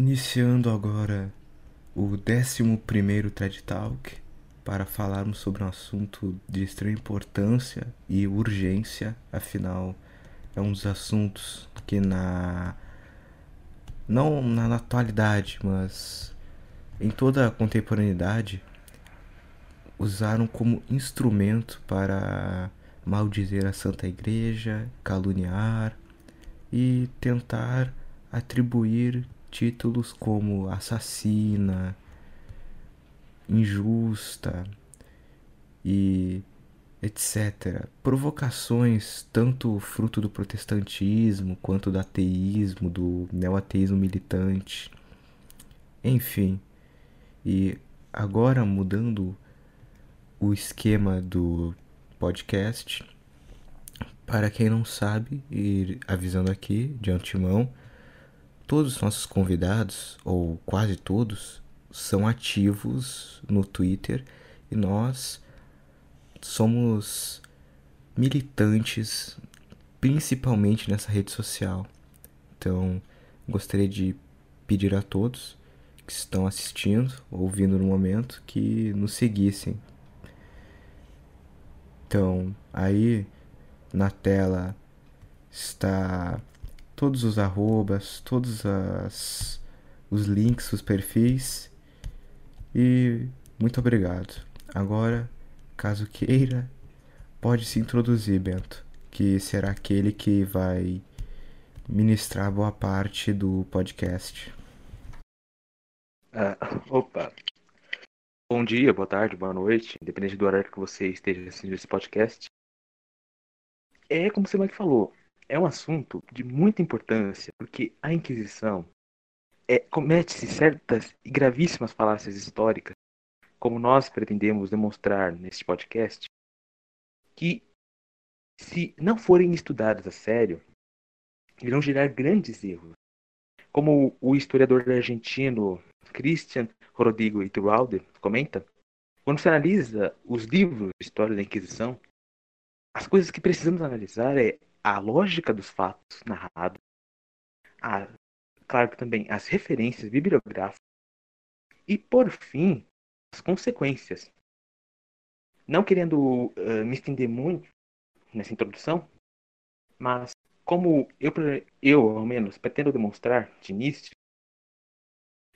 Iniciando agora o 11 TED Talk para falarmos sobre um assunto de extrema importância e urgência, afinal, é um dos assuntos que na. não na atualidade, mas em toda a contemporaneidade usaram como instrumento para maldizer a Santa Igreja, caluniar e tentar atribuir títulos como assassina, injusta e etc. Provocações tanto fruto do protestantismo quanto do ateísmo, do neoateísmo militante. Enfim. E agora mudando o esquema do podcast, para quem não sabe, e avisando aqui de antemão, todos os nossos convidados, ou quase todos, são ativos no Twitter e nós somos militantes principalmente nessa rede social. Então, gostaria de pedir a todos que estão assistindo, ouvindo no momento, que nos seguissem. Então, aí na tela está todos os arrobas, todos as, os links, os perfis. E muito obrigado. Agora, caso queira, pode se introduzir, Bento, que será aquele que vai ministrar boa parte do podcast. Ah, opa! Bom dia, boa tarde, boa noite, independente do horário que você esteja assistindo esse podcast. É como você Mike falou, é um assunto de muita importância, porque a Inquisição é, comete-se certas e gravíssimas falácias históricas, como nós pretendemos demonstrar neste podcast, que, se não forem estudadas a sério, irão gerar grandes erros. Como o historiador argentino Christian Rodrigo Iturralde comenta, quando se analisa os livros de história da Inquisição, as coisas que precisamos analisar é a lógica dos fatos narrados, a, claro que também as referências bibliográficas e, por fim, as consequências. Não querendo uh, me estender muito nessa introdução, mas como eu, eu, ao menos, pretendo demonstrar de início,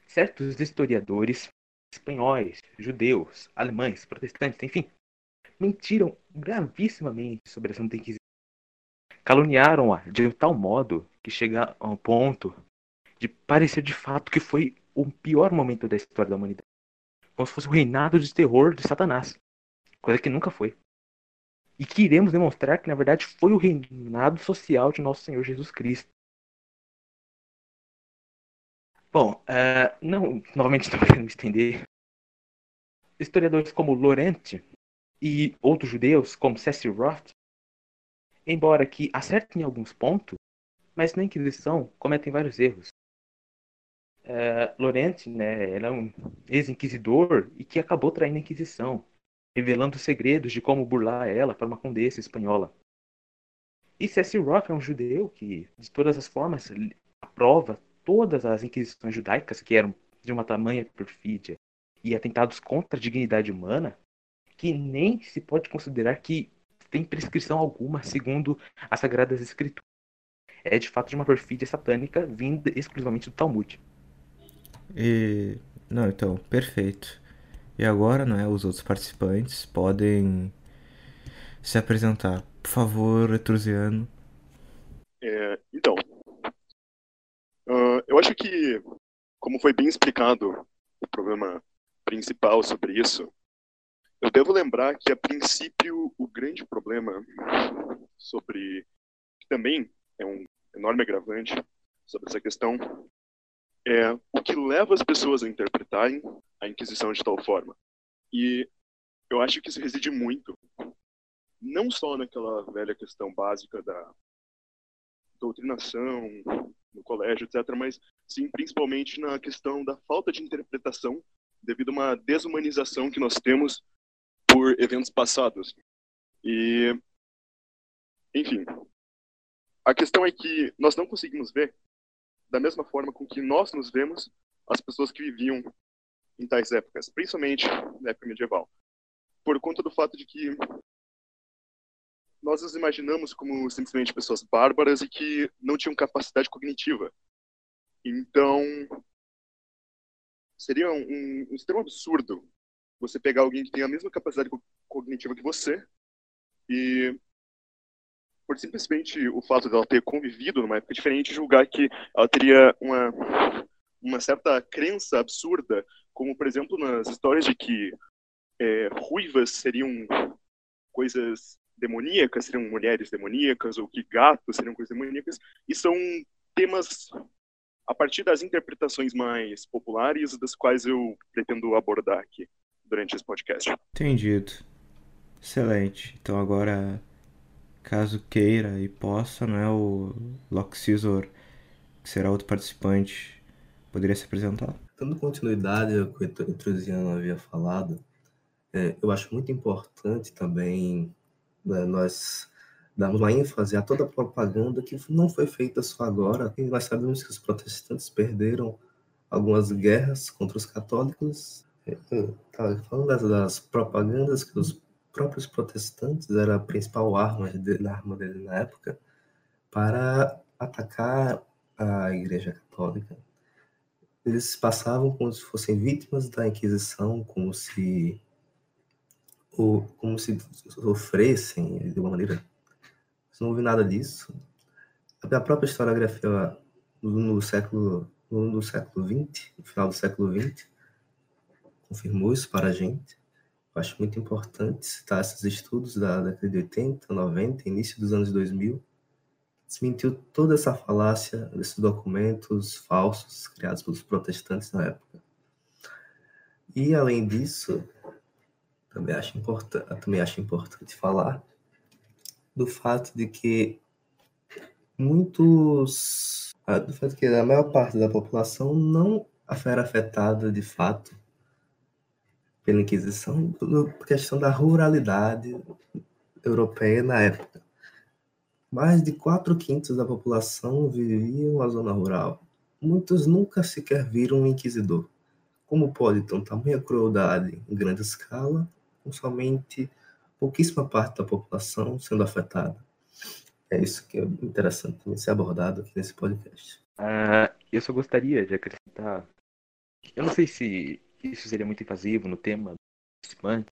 certos historiadores espanhóis, judeus, alemães, protestantes, enfim, mentiram gravissimamente sobre a Santa Inquisição caluniaram-a de tal modo que chega ao ponto de parecer de fato que foi o pior momento da história da humanidade. Como se fosse o reinado de terror de Satanás. Coisa que nunca foi. E que iremos demonstrar que, na verdade, foi o reinado social de nosso Senhor Jesus Cristo. Bom, uh, não, novamente estou querendo me estender. Historiadores como Laurent e outros judeus, como Cecil Roth, embora que acertem em alguns pontos, mas na Inquisição cometem vários erros. Uh, Laurent, né, era é um ex-inquisidor e que acabou traindo a Inquisição, revelando segredos de como burlar ela para uma condessa espanhola. E C.S. Roth é um judeu que, de todas as formas, aprova todas as inquisições judaicas que eram de uma tamanha perfídia e atentados contra a dignidade humana, que nem se pode considerar que tem prescrição alguma segundo as Sagradas Escrituras. É de fato de uma perfídia satânica vinda exclusivamente do Talmud. E. Não, então, perfeito. E agora, né, os outros participantes podem se apresentar. Por favor, Etrusiano. É, então, uh, eu acho que, como foi bem explicado, o problema principal sobre isso eu devo lembrar que, a princípio, o grande problema sobre. que também é um enorme agravante sobre essa questão é o que leva as pessoas a interpretarem a Inquisição de tal forma. E eu acho que isso reside muito, não só naquela velha questão básica da doutrinação no colégio, etc., mas sim principalmente na questão da falta de interpretação devido a uma desumanização que nós temos por eventos passados. E, enfim, a questão é que nós não conseguimos ver da mesma forma com que nós nos vemos as pessoas que viviam em tais épocas, principalmente na época medieval. Por conta do fato de que nós nos imaginamos como simplesmente pessoas bárbaras e que não tinham capacidade cognitiva. Então, seria um, um extremo absurdo você pegar alguém que tem a mesma capacidade cognitiva que você e por simplesmente o fato dela ter convivido numa época diferente, julgar que ela teria uma, uma certa crença absurda, como, por exemplo, nas histórias de que é, ruivas seriam coisas demoníacas, seriam mulheres demoníacas, ou que gatos seriam coisas demoníacas, e são temas a partir das interpretações mais populares, das quais eu pretendo abordar aqui durante esse podcast. Entendido. Excelente. Então agora, caso queira e possa, né, o Loxisor, que será outro participante, poderia se apresentar? Dando continuidade ao que o Etrusiano havia falado, é, eu acho muito importante também né, nós darmos uma ênfase a toda a propaganda que não foi feita só agora. E nós sabemos que os protestantes perderam algumas guerras contra os católicos. Tá falando das, das, propagandas que os próprios protestantes era a principal arma, de, arma dele na época para atacar a Igreja Católica. Eles passavam como se fossem vítimas da Inquisição, como se ou como se sofressem de uma maneira. Não houve nada disso. A própria historiografia no século no século no final do século XX, confirmou isso para a gente. Eu acho muito importante citar esses estudos da década de 80, 90, início dos anos 2000, desmentiu toda essa falácia desses documentos falsos criados pelos protestantes na época. E, além disso, também acho importante, também acho importante falar do fato de que muitos, ah, do fato que a maior parte da população não era afetada de fato pela Inquisição por questão da ruralidade europeia na época. Mais de quatro quintos da população viviam na zona rural. Muitos nunca sequer viram um inquisidor. Como pode ter tamanha crueldade em grande escala com somente pouquíssima parte da população sendo afetada. É isso que é interessante também ser abordado aqui nesse podcast. Uh, eu só gostaria de acrescentar. Eu não sei se isso seria muito invasivo no tema participante,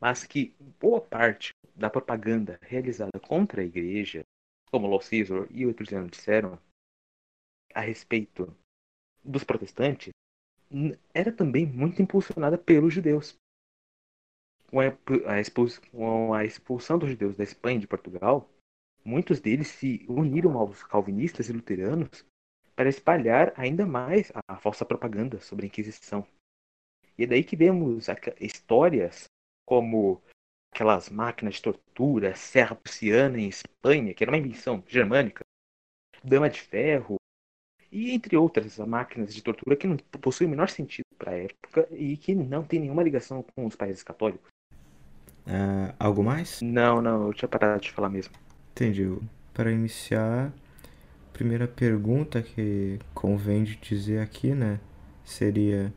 mas que boa parte da propaganda realizada contra a igreja, como Law Caesar e outros anos disseram, a respeito dos protestantes, era também muito impulsionada pelos judeus com a expulsão dos judeus da Espanha e de Portugal, muitos deles se uniram aos calvinistas e luteranos para espalhar ainda mais a falsa propaganda sobre a Inquisição. E é daí que vemos histórias como aquelas máquinas de tortura, Serra Prussiana em Espanha, que era uma invenção germânica, Dama de Ferro, e entre outras máquinas de tortura que não possuem o menor sentido para a época e que não tem nenhuma ligação com os países católicos. Uh, algo mais? Não, não, eu tinha parado de falar mesmo. Entendi. Para iniciar, a primeira pergunta que convém de dizer aqui, né, seria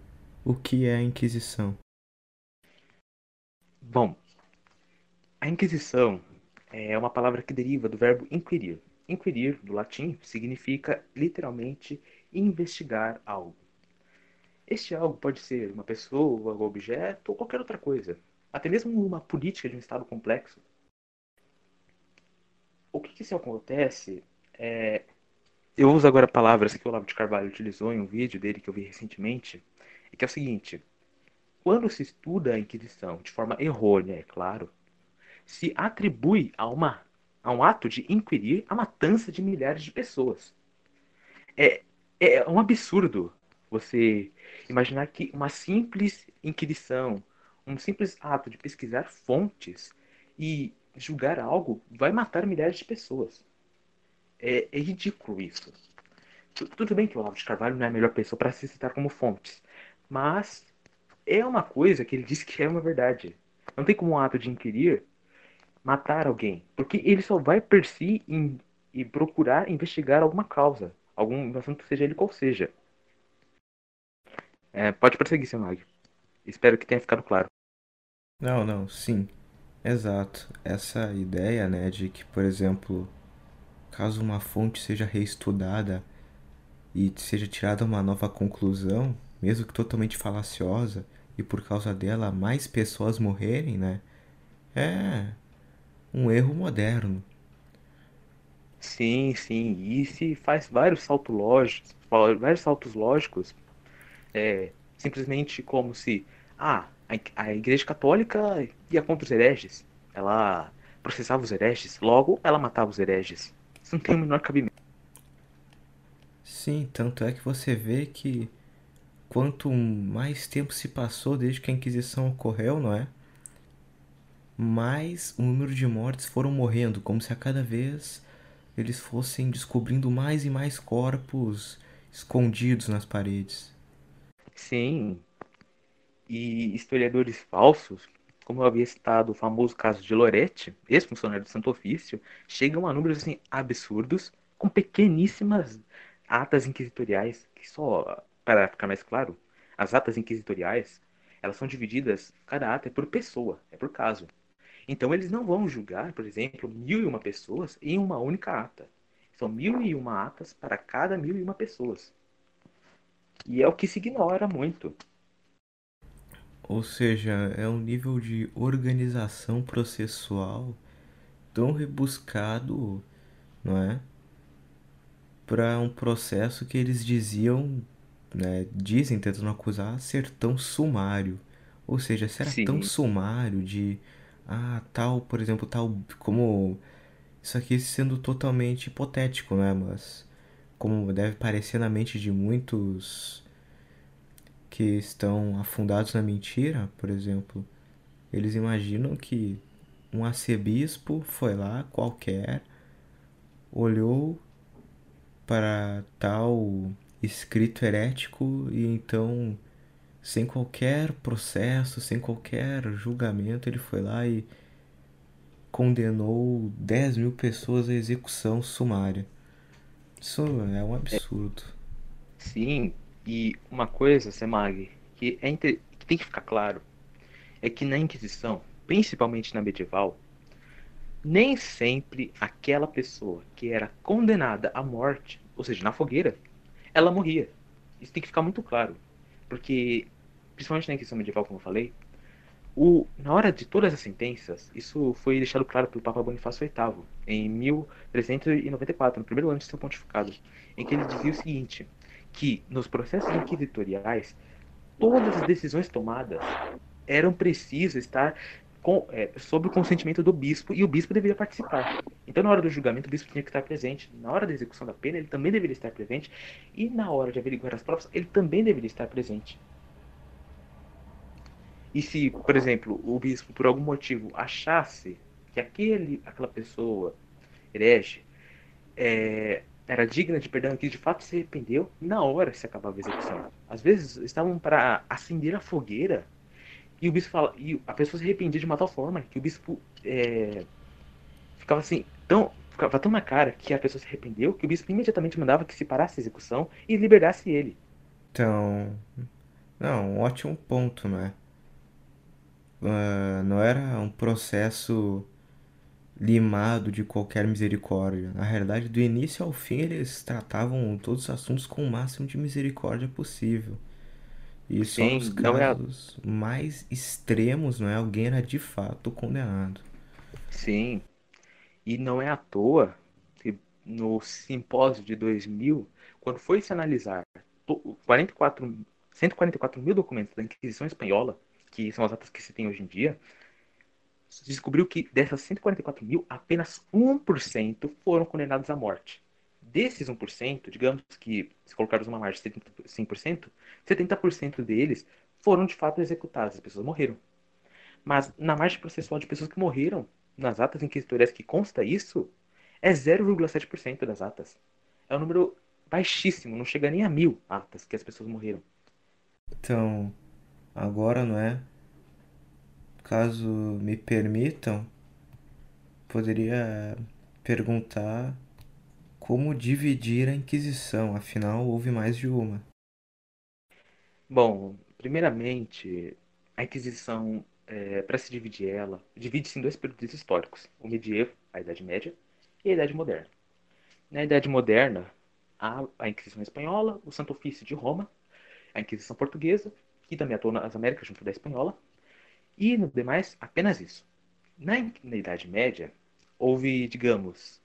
o que é a Inquisição? Bom, a Inquisição é uma palavra que deriva do verbo inquirir. Inquirir, do latim, significa literalmente investigar algo. Este algo pode ser uma pessoa, um objeto ou qualquer outra coisa até mesmo uma política de um Estado complexo. O que, que isso acontece é. Eu uso agora palavras que o Olavo de Carvalho utilizou em um vídeo dele que eu vi recentemente, que é o seguinte: quando se estuda a Inquisição de forma errônea, é claro, se atribui a, uma, a um ato de inquirir a matança de milhares de pessoas. É, é um absurdo você imaginar que uma simples inquisição um simples ato de pesquisar fontes e julgar algo vai matar milhares de pessoas. É, é ridículo isso. Tudo bem que o Olavo de Carvalho não é a melhor pessoa para se citar como fontes, mas é uma coisa que ele disse que é uma verdade. Não tem como um ato de inquirir matar alguém, porque ele só vai per si em, e procurar investigar alguma causa, algum assunto, seja ele qual seja. É, pode prosseguir, seu Mag. Espero que tenha ficado claro. Não, não, sim. Exato. Essa ideia, né, de que, por exemplo, caso uma fonte seja reestudada e seja tirada uma nova conclusão, mesmo que totalmente falaciosa, e por causa dela mais pessoas morrerem, né? É um erro moderno. Sim, sim. E se faz vários saltos lógicos, vários saltos lógicos, é, simplesmente como se ah, a Igreja Católica ia contra os hereges. Ela processava os hereges, logo ela matava os hereges. Isso não tem o menor cabimento. Sim, tanto é que você vê que quanto mais tempo se passou desde que a Inquisição ocorreu, não é? Mais o número de mortes foram morrendo, como se a cada vez eles fossem descobrindo mais e mais corpos escondidos nas paredes. Sim. E historiadores falsos, como eu havia citado o famoso caso de Loretti, ex-funcionário do Santo Ofício, chegam a números assim absurdos, com pequeníssimas atas inquisitoriais que só para ficar mais claro, as atas inquisitoriais, elas são divididas, cada ata é por pessoa, é por caso. Então eles não vão julgar, por exemplo, mil e uma pessoas em uma única ata. São mil e uma atas para cada mil e uma pessoas. E é o que se ignora muito. Ou seja, é um nível de organização processual tão rebuscado, não é? Para um processo que eles diziam né, dizem, tentando acusar, ser tão sumário. Ou seja, se era Sim. tão sumário de, ah, tal, por exemplo, tal, como isso aqui sendo totalmente hipotético, né, mas como deve parecer na mente de muitos que estão afundados na mentira, por exemplo, eles imaginam que um arcebispo foi lá qualquer, olhou para tal escrito herético e então sem qualquer processo, sem qualquer julgamento, ele foi lá e condenou 10 mil pessoas à execução sumária. Isso é um absurdo. Sim, e uma coisa, Semag, que, é inter... que tem que ficar claro, é que na Inquisição, principalmente na medieval, nem sempre aquela pessoa que era condenada à morte, ou seja, na fogueira, ela morria. Isso tem que ficar muito claro. Porque, principalmente na Inquisição Medieval, como eu falei, o, na hora de todas as sentenças, isso foi deixado claro pelo Papa Bonifácio VIII, em 1394, no primeiro ano de seu pontificado, em que ele dizia o seguinte, que nos processos inquisitoriais, todas as decisões tomadas eram precisas estar com, é, sobre o consentimento do bispo e o bispo deveria participar. Então, na hora do julgamento, o bispo tinha que estar presente. Na hora da execução da pena, ele também deveria estar presente. E na hora de averiguar as provas, ele também deveria estar presente. E se, por exemplo, o bispo, por algum motivo, achasse que aquele, aquela pessoa herege é, era digna de perdão, que de fato se arrependeu, na hora se acabava a execução. Às vezes estavam para acender a fogueira e o bispo fala, e a pessoa se arrependia de uma tal forma que o bispo é, ficava assim, tão, ficava tão na cara que a pessoa se arrependeu que o bispo imediatamente mandava que se parasse a execução e liberasse ele. Então, não, um ótimo ponto, né? Uh, não era um processo limado de qualquer misericórdia. Na realidade, do início ao fim, eles tratavam todos os assuntos com o máximo de misericórdia possível. E só Sim, nos casos é... mais extremos, não é? Alguém era de fato condenado. Sim. E não é à toa que no simpósio de 2000, quando foi se analisar 44, 144 mil documentos da Inquisição Espanhola, que são as atas que se tem hoje em dia, se descobriu que dessas 144 mil, apenas 1% foram condenados à morte. Desses 1%, digamos que se colocarmos uma margem de 75%, 70% deles foram de fato executados, as pessoas morreram. Mas na margem processual de pessoas que morreram, nas atas inquisitoriais que consta isso, é 0,7% das atas. É um número baixíssimo, não chega nem a mil atas que as pessoas morreram. Então, agora não é? Caso me permitam, poderia perguntar como dividir a Inquisição, afinal houve mais de uma. Bom, primeiramente, a Inquisição, é, para se dividir ela, divide-se em dois períodos históricos: o medievo, a Idade Média, e a Idade Moderna. Na Idade Moderna, há a Inquisição Espanhola, o Santo Ofício de Roma, a Inquisição Portuguesa, que também atuou nas Américas junto da Espanhola, e no demais, apenas isso. Na, na Idade Média, houve, digamos,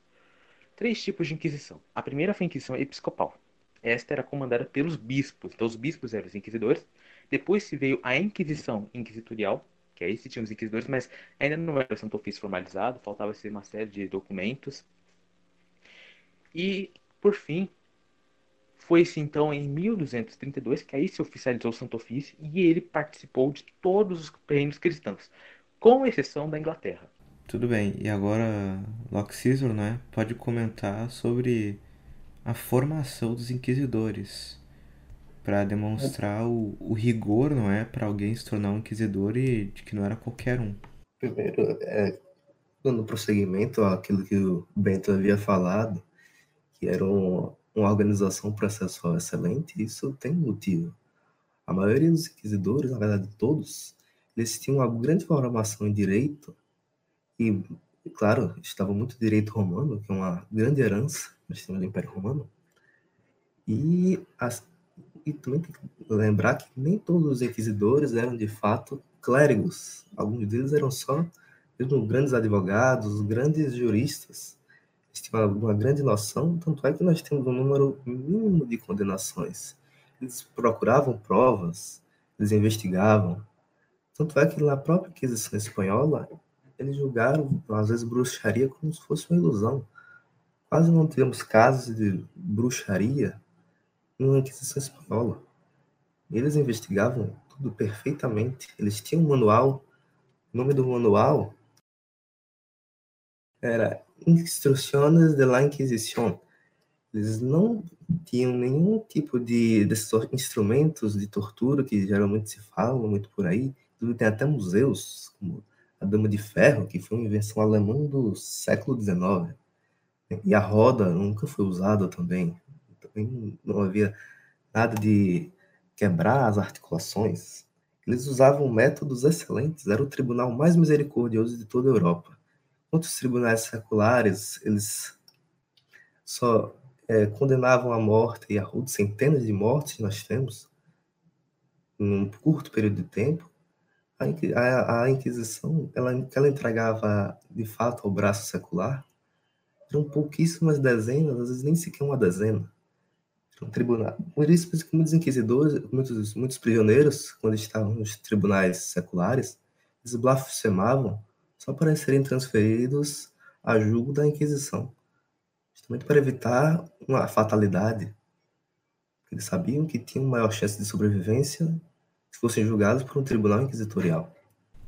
três tipos de Inquisição. A primeira foi a Inquisição Episcopal. Esta era comandada pelos bispos. Então, os bispos eram os inquisidores. Depois se veio a Inquisição Inquisitorial, que aí se tinham os inquisidores, mas ainda não era o Santo Ofício formalizado, faltava ser uma série de documentos. E, por fim, foi-se então em 1232 que aí se oficializou o Santo Ofício e ele participou de todos os reinos cristãos, com exceção da Inglaterra. Tudo bem, e agora Loxisor, né, pode comentar sobre a formação dos inquisidores para demonstrar o, o, rigor, não é, para alguém se tornar um inquisidor e de que não era qualquer um. Primeiro, é, dando prosseguimento àquilo que o Bento havia falado, que era um, uma organização processual excelente, isso tem motivo. A maioria dos inquisidores, na verdade todos, eles tinham uma grande formação em direito e, claro, estava muito direito romano, que é uma grande herança no sistema do Império Romano. E, as, e também tem que lembrar que nem todos os inquisidores eram de fato clérigos. Alguns deles eram só mesmo grandes advogados, grandes juristas. Eles tinham uma grande noção, tanto é que nós temos um número mínimo de condenações. Eles procuravam provas, eles investigavam. Tanto é que na própria Inquisição Espanhola, eles julgaram, às vezes, bruxaria como se fosse uma ilusão. Quase não temos casos de bruxaria na Inquisição Espanhola. Eles investigavam tudo perfeitamente. Eles tinham um manual. O nome do manual era Instrucciones de la Inquisición. Eles não tinham nenhum tipo de desses instrumentos de tortura que geralmente se falam muito por aí. Tem até museus, como a Dama de Ferro, que foi uma invenção alemã do século XIX. E a roda nunca foi usada também. Também não havia nada de quebrar as articulações. Eles usavam métodos excelentes, era o tribunal mais misericordioso de toda a Europa. Outros tribunais seculares, eles só é, condenavam à morte e a centenas de mortes nós temos em um curto período de tempo, a, a, Inquisição, ela, ela entregava de fato ao braço secular, eram pouquíssimas dezenas, às vezes nem sequer uma dezena. Era um tribunal. Por isso, muitos inquisidores, muitos, muitos prisioneiros, quando estavam nos tribunais seculares, eles blasfemavam só para serem transferidos a julgo da Inquisição, justamente para evitar uma fatalidade. Eles sabiam que tinham maior chance de sobrevivência fossem julgados por um tribunal inquisitorial.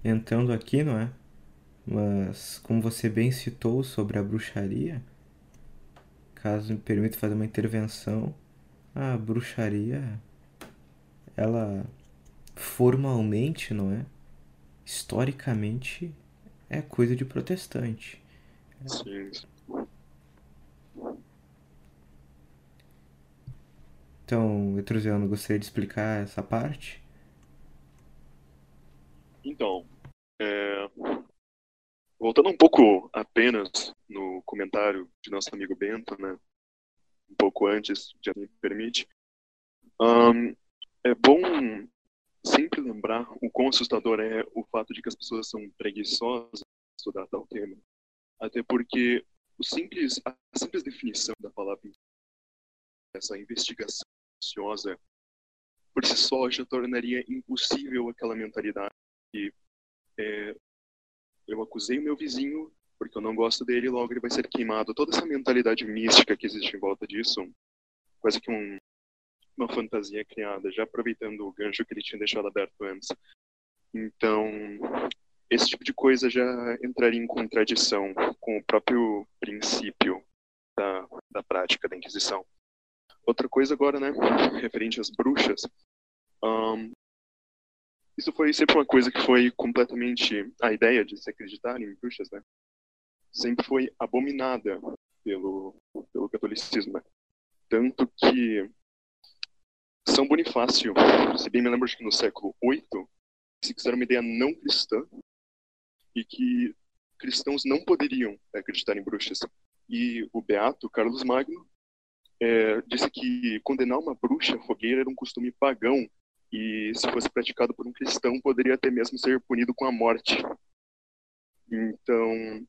Entrando aqui, não é? Mas, como você bem citou sobre a bruxaria, caso me permita fazer uma intervenção, a bruxaria, ela formalmente, não é? Historicamente, é coisa de protestante. Sim. Então, Etrusiano, gostaria de explicar essa parte? Então, é... voltando um pouco apenas no comentário de nosso amigo Bento, né? Um pouco antes, já me permite. Um, é bom sempre lembrar o quão assustador é o fato de que as pessoas são preguiçosas em estudar tal tema. Até porque o simples, a simples definição da palavra essa investigação ansiosa por si só já tornaria impossível aquela mentalidade que é, eu acusei o meu vizinho porque eu não gosto dele, logo ele vai ser queimado. Toda essa mentalidade mística que existe em volta disso, quase que um, uma fantasia criada, já aproveitando o gancho que ele tinha deixado aberto antes. Então, esse tipo de coisa já entraria em contradição com o próprio princípio da, da prática da Inquisição. Outra coisa agora, né, referente às bruxas, um, isso foi sempre uma coisa que foi completamente a ideia de se acreditar em bruxas, né? Sempre foi abominada pelo, pelo catolicismo. Né? Tanto que São Bonifácio, se bem me lembro, que no século VIII, se quiser uma ideia não cristã e que cristãos não poderiam acreditar em bruxas. E o beato Carlos Magno é, disse que condenar uma bruxa à fogueira era um costume pagão e, se fosse praticado por um cristão, poderia até mesmo ser punido com a morte. Então,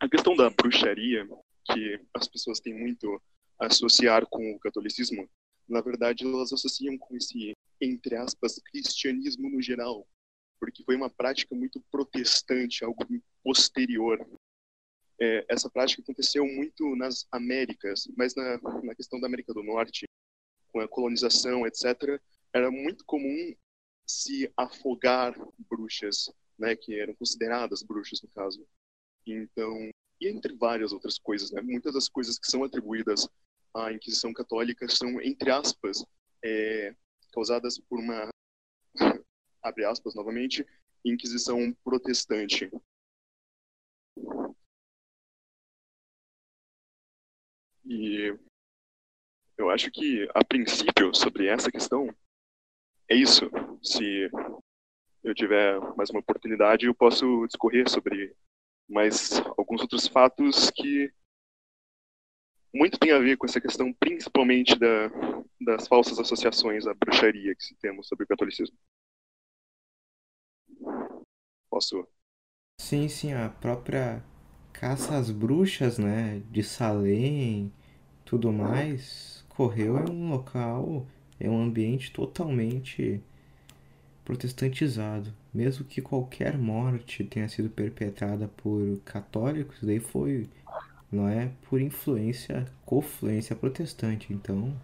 a questão da bruxaria, que as pessoas têm muito a associar com o catolicismo, na verdade, elas associam com esse, entre aspas, cristianismo no geral, porque foi uma prática muito protestante, algo posterior. É, essa prática aconteceu muito nas Américas, mas na, na questão da América do Norte, com a colonização, etc., era muito comum se afogar bruxas, né, que eram consideradas bruxas no caso. Então, e entre várias outras coisas, né, muitas das coisas que são atribuídas à Inquisição Católica são, entre aspas, é, causadas por uma, abre aspas novamente, Inquisição Protestante. E eu acho que, a princípio, sobre essa questão, é isso. Se eu tiver mais uma oportunidade, eu posso discorrer sobre mais alguns outros fatos que muito tem a ver com essa questão, principalmente da, das falsas associações à bruxaria que temos sobre o catolicismo. Posso? Sim, sim, a própria caça às bruxas, né, de Salem, tudo mais, correu em um local é um ambiente totalmente protestantizado. Mesmo que qualquer morte tenha sido perpetrada por católicos, daí foi, não é, por influência, confluência protestante. Então.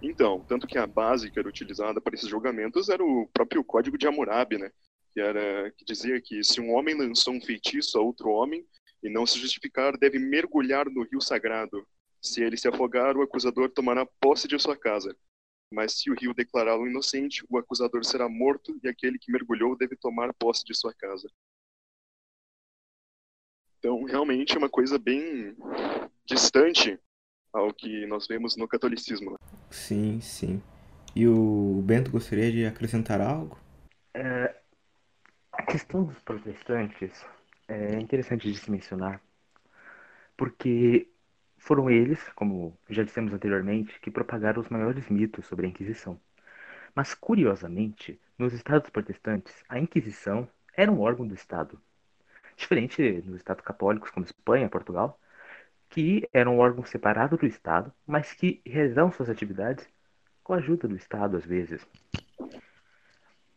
Então, tanto que a base que era utilizada para esses julgamentos era o próprio Código de Hammurabi, né? Que era que dizia que se um homem lançou um feitiço a outro homem e não se justificar, deve mergulhar no rio sagrado se ele se afogar, o acusador tomará posse de sua casa. Mas se o rio declará-lo inocente, o acusador será morto e aquele que mergulhou deve tomar posse de sua casa. Então, realmente é uma coisa bem distante ao que nós vemos no catolicismo. Né? Sim, sim. E o Bento gostaria de acrescentar algo? É, a questão dos protestantes é interessante de se mencionar, porque foram eles, como já dissemos anteriormente, que propagaram os maiores mitos sobre a Inquisição. Mas, curiosamente, nos estados protestantes, a Inquisição era um órgão do Estado. Diferente nos estados católicos, como Espanha, Portugal, que era um órgão separado do Estado, mas que realizavam suas atividades com a ajuda do Estado, às vezes.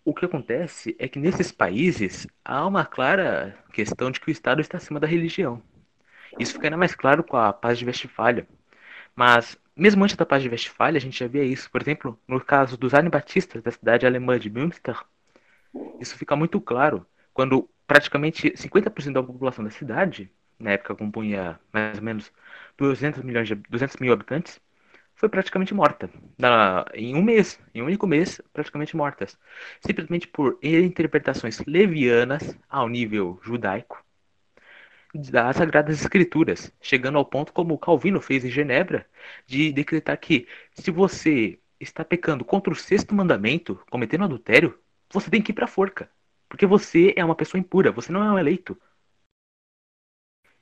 O que acontece é que nesses países há uma clara questão de que o Estado está acima da religião. Isso fica ainda mais claro com a paz de Westfália. Mas, mesmo antes da paz de Westfália, a gente já via isso. Por exemplo, no caso dos anibatistas da cidade alemã de Münster, isso fica muito claro quando praticamente 50% da população da cidade, na época compunha mais ou menos 200, milhões de, 200 mil habitantes, foi praticamente morta. Na, em um mês, em um único mês, praticamente mortas. Simplesmente por interpretações levianas ao nível judaico das Sagradas Escrituras, chegando ao ponto como Calvino fez em Genebra, de decretar que se você está pecando contra o sexto mandamento, cometendo adultério, você tem que ir para a forca, porque você é uma pessoa impura, você não é um eleito.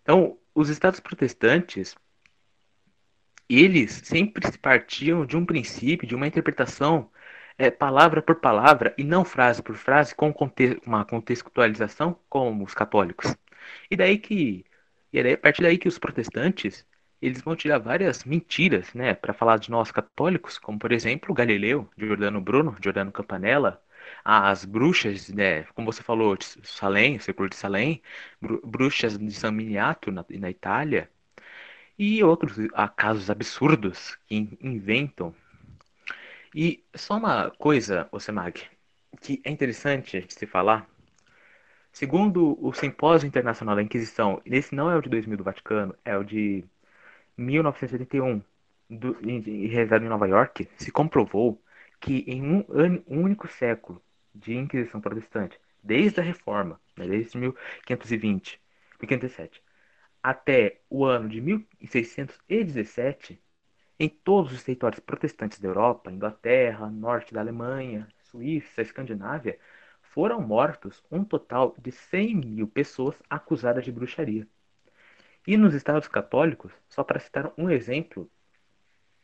Então, os estados protestantes, eles sempre partiam de um princípio, de uma interpretação é, palavra por palavra e não frase por frase com uma contextualização como os católicos. E daí que. E daí, a partir daí que os protestantes eles vão tirar várias mentiras, né, para falar de nós católicos, como por exemplo Galileu, Giordano Bruno, Giordano Campanella, as bruxas, né, como você falou, de Salem, século de Salem, bruxas de San Miniato na, na Itália, e outros casos absurdos que inventam. E só uma coisa, Osemag, que é interessante de se falar, Segundo o Simpósio Internacional da Inquisição, esse não é o de 2000 do Vaticano, é o de 1981, do, realizado em Nova York, se comprovou que em um, um único século de Inquisição protestante, desde a Reforma, né, desde 1520, 1507, até o ano de 1617, em todos os territórios protestantes da Europa, Inglaterra, norte da Alemanha, Suíça, Escandinávia, foram mortos um total de 100 mil pessoas acusadas de bruxaria. E nos Estados Católicos, só para citar um exemplo,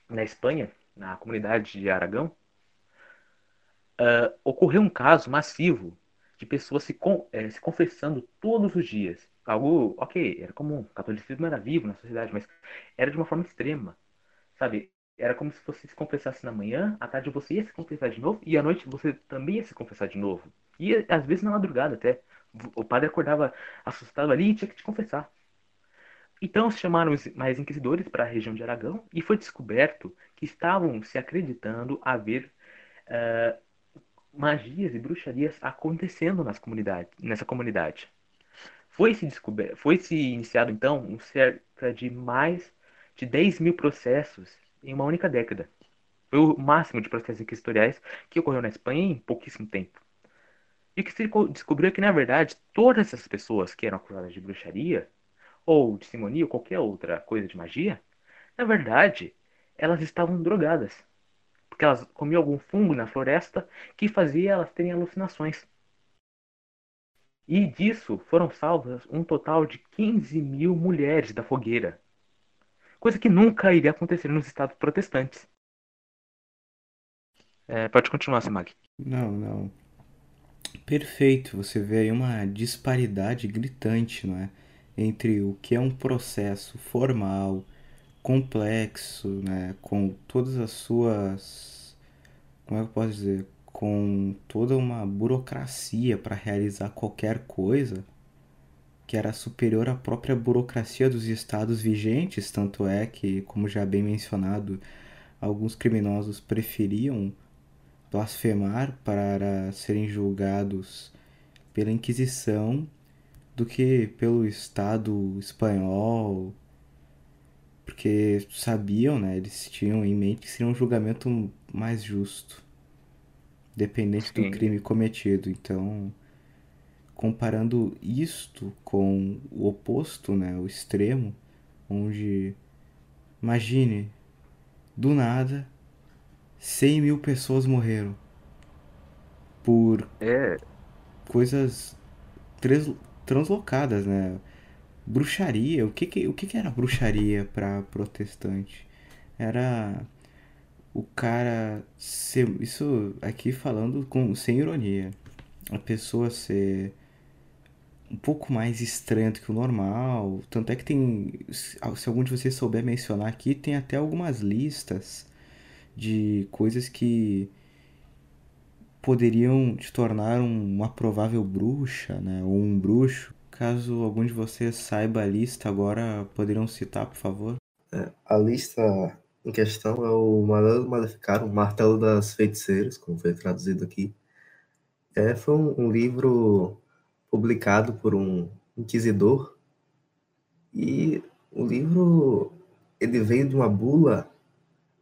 na Espanha, na comunidade de Aragão, uh, ocorreu um caso massivo de pessoas se, com, eh, se confessando todos os dias. Algo, ok, era comum, o catolicismo era vivo na sociedade, mas era de uma forma extrema, sabe? Era como se você se confessasse na manhã, à tarde você ia se confessar de novo, e à noite você também ia se confessar de novo. E às vezes na madrugada até. O padre acordava assustado ali e tinha que te confessar. Então se chamaram mais inquisidores para a região de Aragão e foi descoberto que estavam se acreditando haver uh, magias e bruxarias acontecendo nas comunidades, nessa comunidade. Foi-se foi -se iniciado então um cerca de mais de 10 mil processos em uma única década. Foi o máximo de processos inquisitoriais que ocorreu na Espanha em pouquíssimo tempo. E que se descobriu que, na verdade, todas essas pessoas que eram acusadas de bruxaria, ou de simonia, ou qualquer outra coisa de magia, na verdade, elas estavam drogadas. Porque elas comiam algum fungo na floresta que fazia elas terem alucinações. E disso foram salvas um total de 15 mil mulheres da fogueira. Coisa que nunca iria acontecer nos estados protestantes. É, pode continuar, Samag. Não, não. Perfeito, você vê aí uma disparidade gritante, não é? Entre o que é um processo formal, complexo, né? Com todas as suas. Como é que eu posso dizer? Com toda uma burocracia para realizar qualquer coisa, que era superior à própria burocracia dos estados vigentes, tanto é que, como já bem mencionado, alguns criminosos preferiam blasfemar para serem julgados pela Inquisição do que pelo Estado espanhol, porque sabiam, né, eles tinham em mente que seria um julgamento mais justo, dependente Sim. do crime cometido. Então, comparando isto com o oposto, né, o extremo, onde imagine do nada 100 mil pessoas morreram por é. coisas translocadas, né? Bruxaria, o que que, o que, que era bruxaria para protestante? Era o cara ser, isso aqui falando com sem ironia, a pessoa ser um pouco mais estranha do que o normal, tanto é que tem, se algum de vocês souber mencionar aqui, tem até algumas listas de coisas que poderiam te tornar uma provável bruxa, né, ou um bruxo. Caso algum de vocês saiba a lista agora, poderiam citar, por favor? É, a lista em questão é o Martelo Maleficarum, Martelo das Feiticeiras, como foi traduzido aqui. É, foi um, um livro publicado por um inquisidor e o livro ele veio de uma bula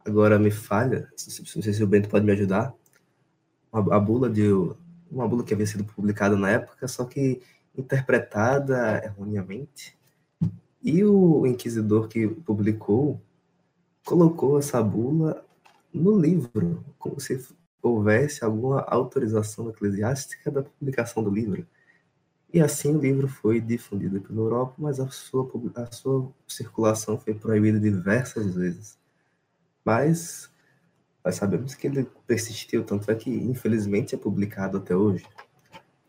agora me falha, não sei se o Bento pode me ajudar, a bula de uma bula que havia sido publicada na época, só que interpretada erroneamente. E o inquisidor que publicou colocou essa bula no livro, como se houvesse alguma autorização eclesiástica da publicação do livro. E assim o livro foi difundido pela Europa, mas a sua, a sua circulação foi proibida diversas vezes. Mas nós sabemos que ele persistiu, tanto é que, infelizmente, é publicado até hoje,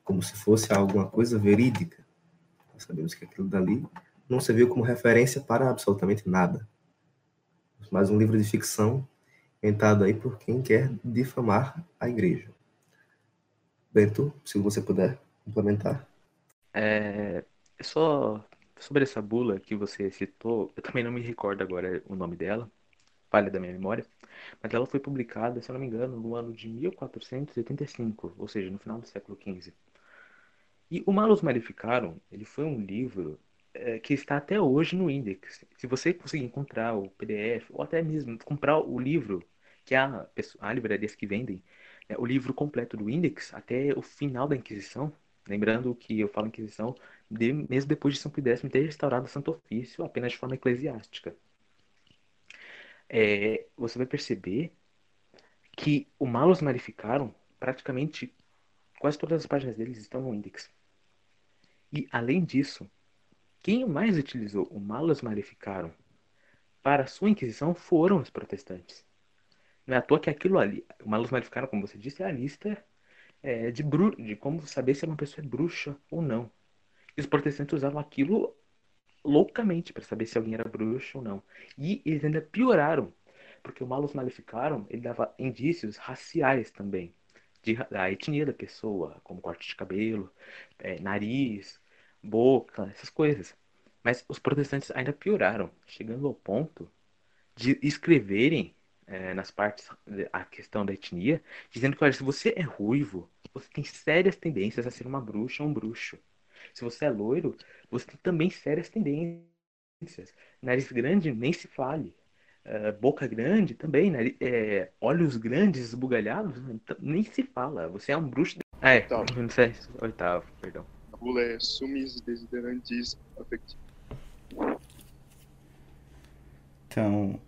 como se fosse alguma coisa verídica. Nós sabemos que aquilo dali não serviu como referência para absolutamente nada. Mas um livro de ficção inventado aí por quem quer difamar a igreja. Bento, se você puder complementar. É, só sobre essa bula que você citou, eu também não me recordo agora o nome dela, falha da minha memória, mas ela foi publicada, se eu não me engano, no ano de 1485, ou seja, no final do século XV. E o Malus Maleficarum, ele foi um livro é, que está até hoje no Index. Se você conseguir encontrar o PDF, ou até mesmo comprar o livro, que há, há livrarias que vendem, né, o livro completo do Index, até o final da Inquisição, lembrando que eu falo Inquisição de, mesmo depois de São Pio X ter restaurado o Santo Ofício apenas de forma eclesiástica. É, você vai perceber que o Malus Maleficaram, praticamente quase todas as páginas deles estão no Index. E, além disso, quem mais utilizou o Malus Maleficaram para sua Inquisição foram os protestantes. Não é à toa que aquilo ali, o Malus Maleficaram, como você disse, é a lista é, de, de como saber se uma pessoa é bruxa ou não. E os protestantes usavam aquilo loucamente para saber se alguém era bruxo ou não. E eles ainda pioraram, porque o Malus Maleficaram ele dava indícios raciais também, de, da etnia da pessoa, como corte de cabelo, é, nariz, boca, essas coisas. Mas os protestantes ainda pioraram, chegando ao ponto de escreverem é, nas partes a questão da etnia, dizendo que olha, se você é ruivo, você tem sérias tendências a ser uma bruxa ou um bruxo. Se você é loiro, você tem também sérias tendências. Nariz grande, nem se fale. Uh, boca grande também, nariz, é, olhos grandes, esbugalhados, nem se fala. Você é um bruxo. Ah, é, oitavo, oitavo perdão. A bula é sumis desiderantis affecti. Então.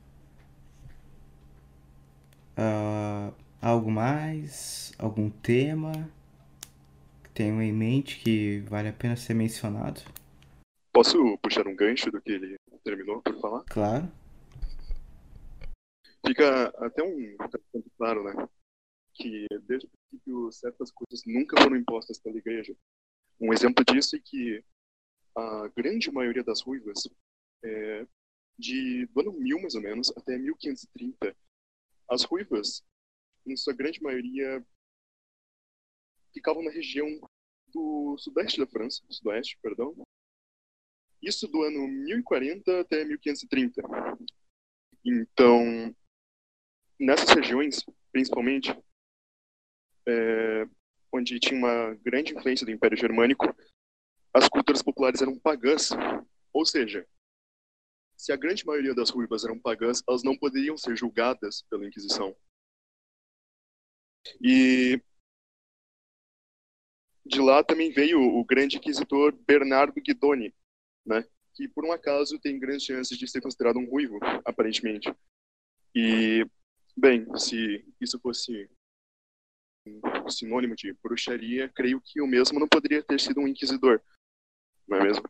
Uh, algo mais? Algum tema? Tenham em mente que vale a pena ser mencionado? Posso puxar um gancho do que ele terminou por falar? Claro. Fica até um tanto claro, né? Que desde o princípio certas coisas nunca foram impostas pela igreja. Um exemplo disso é que a grande maioria das ruivas, é, de do ano 1000 mais ou menos até 1530, as ruivas, em sua grande maioria, ficavam na região do sudeste da França, sudoeste, perdão. Isso do ano 1040 até 1530. Então, nessas regiões, principalmente, é, onde tinha uma grande influência do Império Germânico, as culturas populares eram pagãs. Ou seja, se a grande maioria das ruivas eram pagãs, elas não poderiam ser julgadas pela Inquisição. E de lá também veio o grande inquisitor Bernardo Guidoni, né? que por um acaso tem grandes chances de ser considerado um ruivo, aparentemente. E, bem, se isso fosse um sinônimo de bruxaria, creio que o mesmo não poderia ter sido um inquisidor, não é mesmo?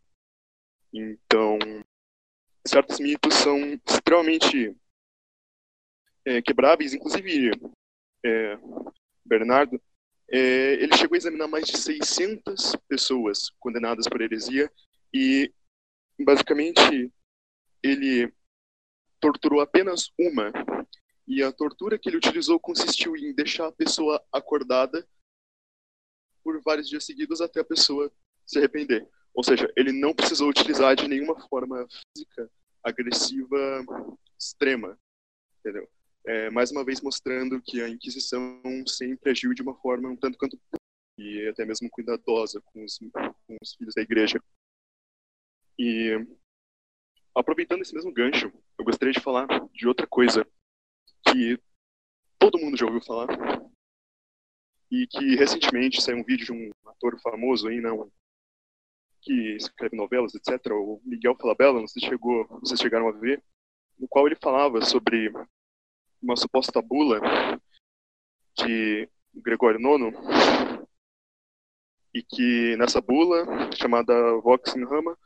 Então, certos mitos são extremamente é, quebráveis, inclusive é, Bernardo é, ele chegou a examinar mais de 600 pessoas condenadas por heresia e, basicamente, ele torturou apenas uma. E a tortura que ele utilizou consistiu em deixar a pessoa acordada por vários dias seguidos até a pessoa se arrepender. Ou seja, ele não precisou utilizar de nenhuma forma física agressiva extrema, entendeu? É, mais uma vez mostrando que a Inquisição sempre agiu de uma forma um tanto quanto e até mesmo cuidadosa com os, com os filhos da igreja. E aproveitando esse mesmo gancho, eu gostaria de falar de outra coisa que todo mundo já ouviu falar e que recentemente saiu um vídeo de um ator famoso aí, não, que escreve novelas, etc. O Miguel Falabella, não sei se chegou, vocês chegaram a ver, no qual ele falava sobre uma suposta bula de Gregório IX, e que nessa bula, chamada Vox in Rama,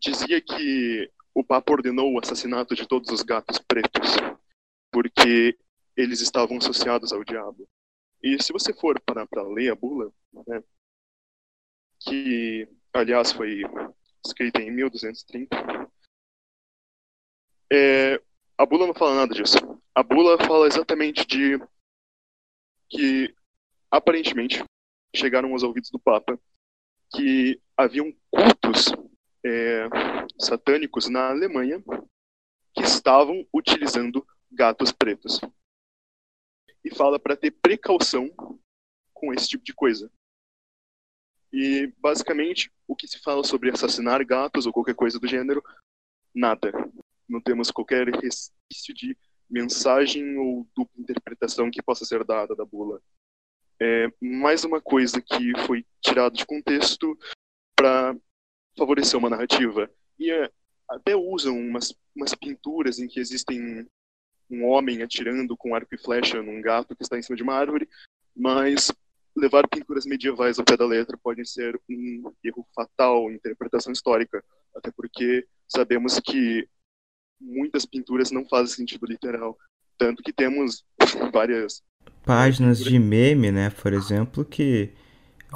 dizia que o Papa ordenou o assassinato de todos os gatos pretos, porque eles estavam associados ao diabo. E se você for para, ler a bula, né, que aliás foi escrita em 1230, é, a bula não fala nada disso. A bula fala exatamente de que aparentemente chegaram aos ouvidos do Papa que haviam cultos é, satânicos na Alemanha que estavam utilizando gatos pretos. E fala para ter precaução com esse tipo de coisa. E basicamente o que se fala sobre assassinar gatos ou qualquer coisa do gênero, nada não temos qualquer resquício de mensagem ou dupla interpretação que possa ser dada da bula. É, mais uma coisa que foi tirada de contexto para favorecer uma narrativa. E é, até usam umas, umas pinturas em que existem um homem atirando com arco e flecha num gato que está em cima de uma árvore, mas levar pinturas medievais ao pé da letra pode ser um erro fatal em interpretação histórica, até porque sabemos que muitas pinturas não fazem sentido literal, tanto que temos várias páginas de meme, né, por exemplo, que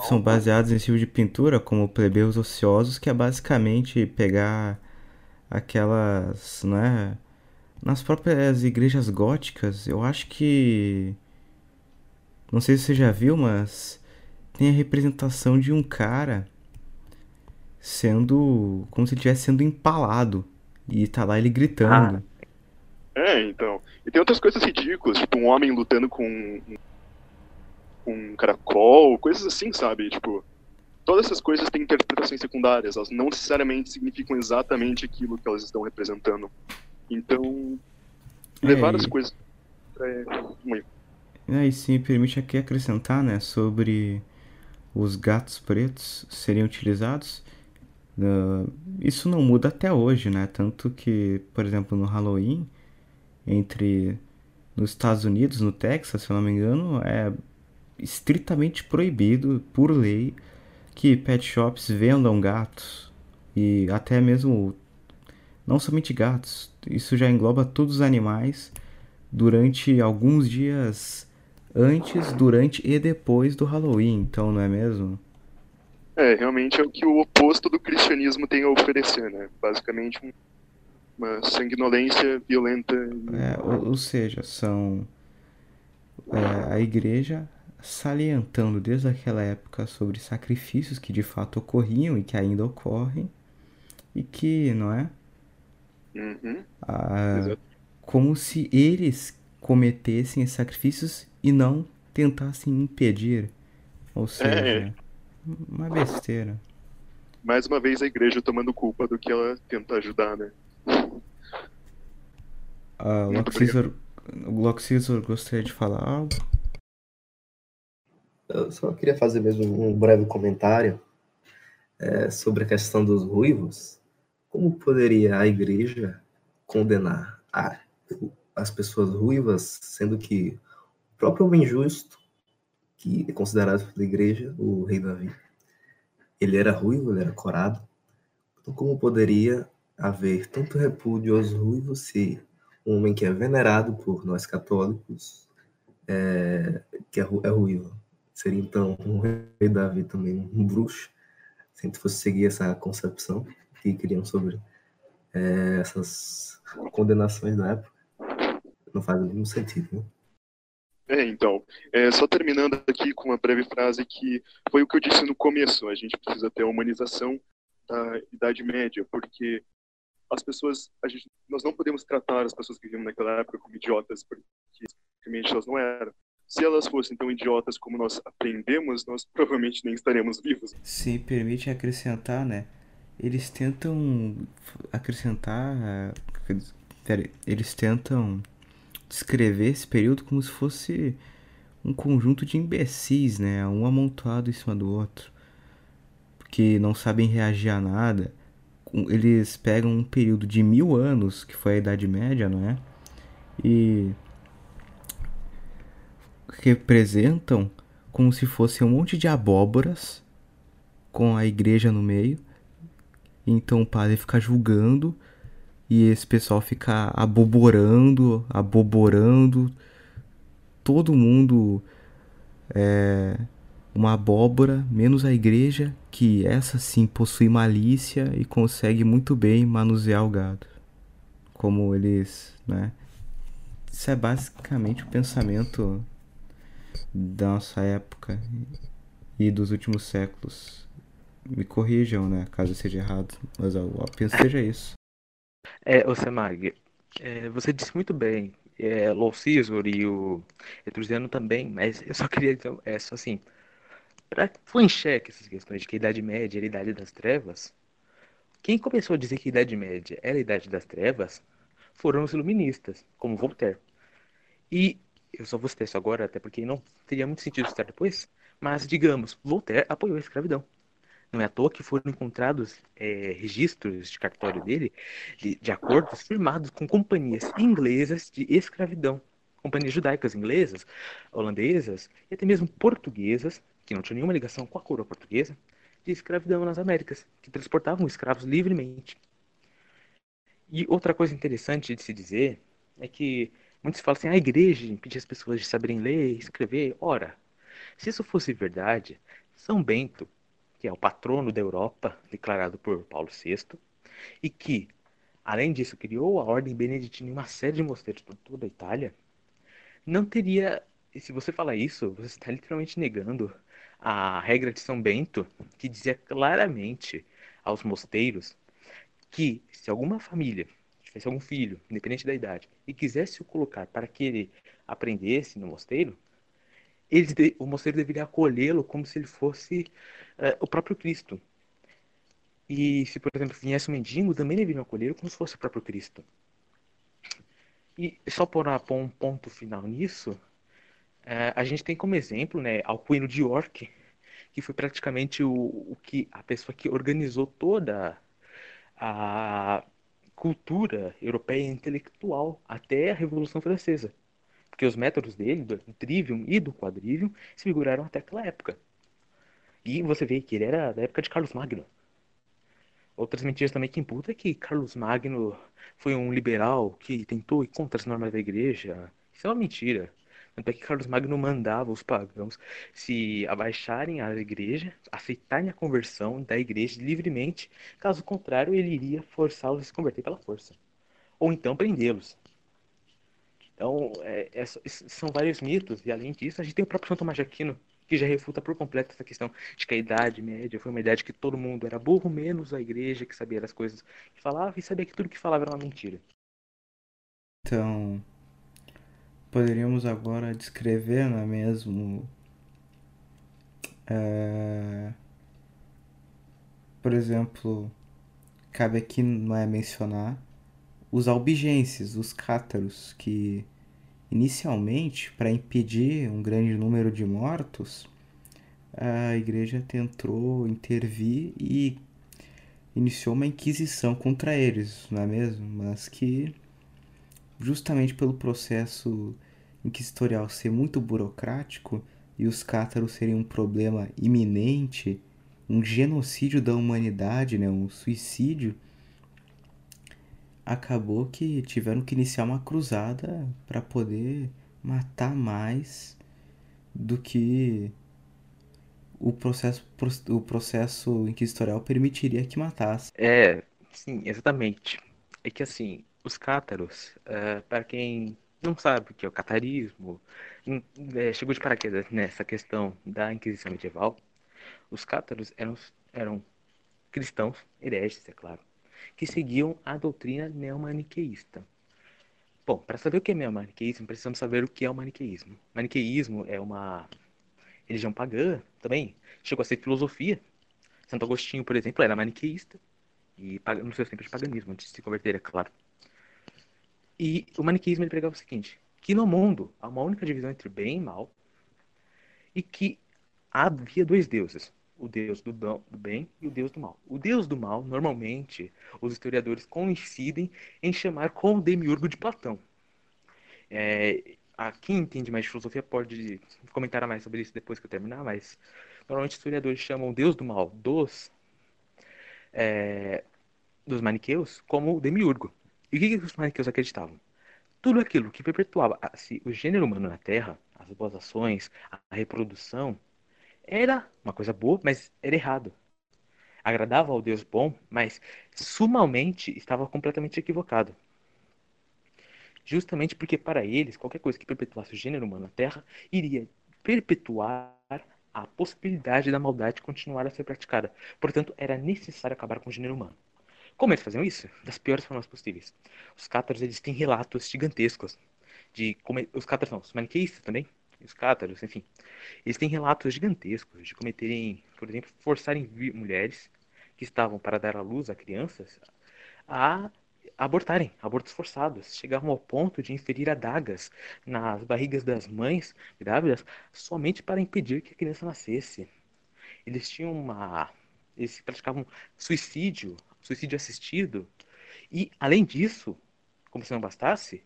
são baseadas em estilo de pintura, como Plebeus Ociosos, que é basicamente pegar aquelas, né, nas próprias igrejas góticas, eu acho que não sei se você já viu, mas tem a representação de um cara sendo como se ele estivesse sendo empalado e tá lá ele gritando. Ah. É, então. E tem outras coisas ridículas, tipo um homem lutando com um caracol, coisas assim, sabe? Tipo, todas essas coisas têm interpretações secundárias, elas não necessariamente significam exatamente aquilo que elas estão representando. Então, levar é, as coisas é. É, e se me permite aqui acrescentar, né, sobre os gatos pretos serem utilizados, uh, isso não muda até hoje, né? Tanto que, por exemplo, no Halloween, entre nos Estados Unidos, no Texas, se eu não me engano, é estritamente proibido por lei que pet shops vendam gatos e até mesmo não somente gatos, isso já engloba todos os animais durante alguns dias antes, durante e depois do Halloween, então não é mesmo? É, realmente é o que o oposto do cristianismo tem a oferecer, né? Basicamente uma sanguinolência violenta. É, ou, ou seja, são é, a igreja salientando desde aquela época sobre sacrifícios que de fato ocorriam e que ainda ocorrem e que, não é? Uhum. Ah, como se eles cometessem esses sacrifícios e não tentassem impedir. Ou seja, é. Uma besteira. Mais uma vez a igreja tomando culpa do que ela tenta ajudar, né? Ah, o Loxisor gostaria de falar algo? Eu só queria fazer mesmo um breve comentário é, sobre a questão dos ruivos. Como poderia a igreja condenar a, as pessoas ruivas, sendo que o próprio homem justo, que é considerado pela igreja o rei Davi, ele era ruivo, ele era corado. Então, como poderia haver tanto repúdio aos ruivos se um homem que é venerado por nós católicos é, que é, é ruivo? Seria então o rei Davi também um bruxo, se a gente fosse seguir essa concepção que criam sobre é, essas condenações da época. Não faz nenhum sentido, né? É, então, é, só terminando aqui com uma breve frase que foi o que eu disse no começo, a gente precisa ter a humanização da Idade Média, porque as pessoas, a gente, nós não podemos tratar as pessoas que viviam naquela época como idiotas, porque simplesmente elas não eram. Se elas fossem tão idiotas como nós aprendemos, nós provavelmente nem estaremos vivos. Se permite acrescentar, né? Eles tentam acrescentar. Eles tentam descrever esse período como se fosse um conjunto de imbecis, né? Um amontoado em cima do outro. Que não sabem reagir a nada. Eles pegam um período de mil anos, que foi a Idade Média, não é? E representam como se fosse um monte de abóboras com a igreja no meio. Então o padre fica julgando e esse pessoal fica aboborando, aboborando. Todo mundo é uma abóbora, menos a igreja, que essa sim possui malícia e consegue muito bem manusear o gado. Como eles, né? Isso é basicamente o pensamento da nossa época e dos últimos séculos. Me corrijam, né, caso seja errado, mas eu penso seja isso. É, o Semag, é, você disse muito bem, é, Low Caesar e o Etrusiano também, mas eu só queria dizer, é só assim, para pôr em xeque essas questões de que a Idade Média era a Idade das Trevas, quem começou a dizer que a Idade Média era a Idade das Trevas foram os iluministas, como Voltaire. E eu só vou citar isso agora, até porque não teria muito sentido citar depois, mas digamos, Voltaire apoiou a escravidão. Não é à toa que foram encontrados é, registros de cartório dele de, de acordos firmados com companhias inglesas de escravidão. Companhias judaicas inglesas, holandesas e até mesmo portuguesas, que não tinham nenhuma ligação com a coroa portuguesa, de escravidão nas Américas, que transportavam escravos livremente. E outra coisa interessante de se dizer é que muitos falam assim: a igreja impedia as pessoas de saberem ler e escrever. Ora, se isso fosse verdade, São Bento, que é o patrono da Europa, declarado por Paulo VI, e que, além disso, criou a Ordem Beneditina em uma série de mosteiros por toda a Itália, não teria. E se você falar isso, você está literalmente negando a regra de São Bento, que dizia claramente aos mosteiros que se alguma família tivesse algum filho, independente da idade, e quisesse o colocar para que ele aprendesse no mosteiro, o mosteiro deveria acolhê-lo como se ele fosse uh, o próprio Cristo. E se, por exemplo, viesse um mendigo, também deveriam acolhê-lo como se fosse o próprio Cristo. E só por um ponto final nisso, uh, a gente tem como exemplo né, Alcuino de York, que foi praticamente o, o que a pessoa que organizou toda a cultura europeia intelectual até a Revolução Francesa. Porque os métodos dele, do trivium e do quadrivium, se figuraram até aquela época. E você vê que ele era da época de Carlos Magno. Outras mentiras também que imputa é que Carlos Magno foi um liberal que tentou ir contra as normas da igreja. Isso é uma mentira. Tanto é que Carlos Magno mandava os pagãos se abaixarem à igreja, aceitarem a conversão da igreja livremente, caso contrário, ele iria forçá-los a se converter pela força. Ou então prendê-los. Então, é, é, são vários mitos, e além disso, a gente tem o próprio São Tomás de Aquino, que já refuta por completo essa questão de que a Idade Média foi uma idade que todo mundo era burro, menos a igreja, que sabia das coisas que falava e sabia que tudo que falava era uma mentira. Então, poderíamos agora descrever, não é mesmo? É... Por exemplo, cabe aqui não é mencionar os albigenses, os cátaros, que inicialmente, para impedir um grande número de mortos, a igreja tentou intervir e iniciou uma inquisição contra eles, não é mesmo? Mas que justamente pelo processo inquisitorial ser muito burocrático e os cátaros serem um problema iminente, um genocídio da humanidade, né, um suicídio, acabou que tiveram que iniciar uma cruzada para poder matar mais do que o processo, o processo inquisitorial permitiria que matasse. É, sim, exatamente. É que assim, os cátaros, uh, para quem não sabe o que é o catarismo, é, chegou de paraquedas nessa questão da Inquisição medieval, os cátaros eram, eram cristãos, hereges, é claro, que seguiam a doutrina neomaniqueísta. Bom, para saber o que é neomaniqueísmo, precisamos saber o que é o maniqueísmo. Maniqueísmo é uma religião pagã também, chegou a ser filosofia. Santo Agostinho, por exemplo, era maniqueísta, e no seu tempo de paganismo, antes de se converter, é claro. E o maniqueísmo ele pregava o seguinte: que no mundo há uma única divisão entre bem e mal, e que havia dois deuses, o deus do, bem e o deus do mal. O deus do mal, normalmente, os historiadores coincidem em chamar com o demiurgo de Platão. É, a, quem entende mais de filosofia pode comentar mais sobre isso depois que eu terminar, mas normalmente os historiadores chamam o deus do mal dos, é, dos maniqueus como o demiurgo. E o que, que os maniqueus acreditavam? Tudo aquilo que perpetuava o gênero humano na Terra, as boas ações, a reprodução, era uma coisa boa, mas era errado. Agradava ao Deus bom, mas sumalmente estava completamente equivocado. Justamente porque para eles, qualquer coisa que perpetuasse o gênero humano na Terra iria perpetuar a possibilidade da maldade continuar a ser praticada. Portanto, era necessário acabar com o gênero humano. Como eles faziam isso? Das piores formas possíveis. Os cátaros, eles têm relatos gigantescos de como os cátaros não, os maniqueístas também, os cátaros, enfim. Eles têm relatos gigantescos de cometerem, por exemplo, forçarem mulheres que estavam para dar à luz a crianças a abortarem, abortos forçados. Chegavam ao ponto de inferir adagas nas barrigas das mães grávidas somente para impedir que a criança nascesse. Eles tinham uma eles praticavam suicídio, suicídio assistido. E, além disso, como se não bastasse,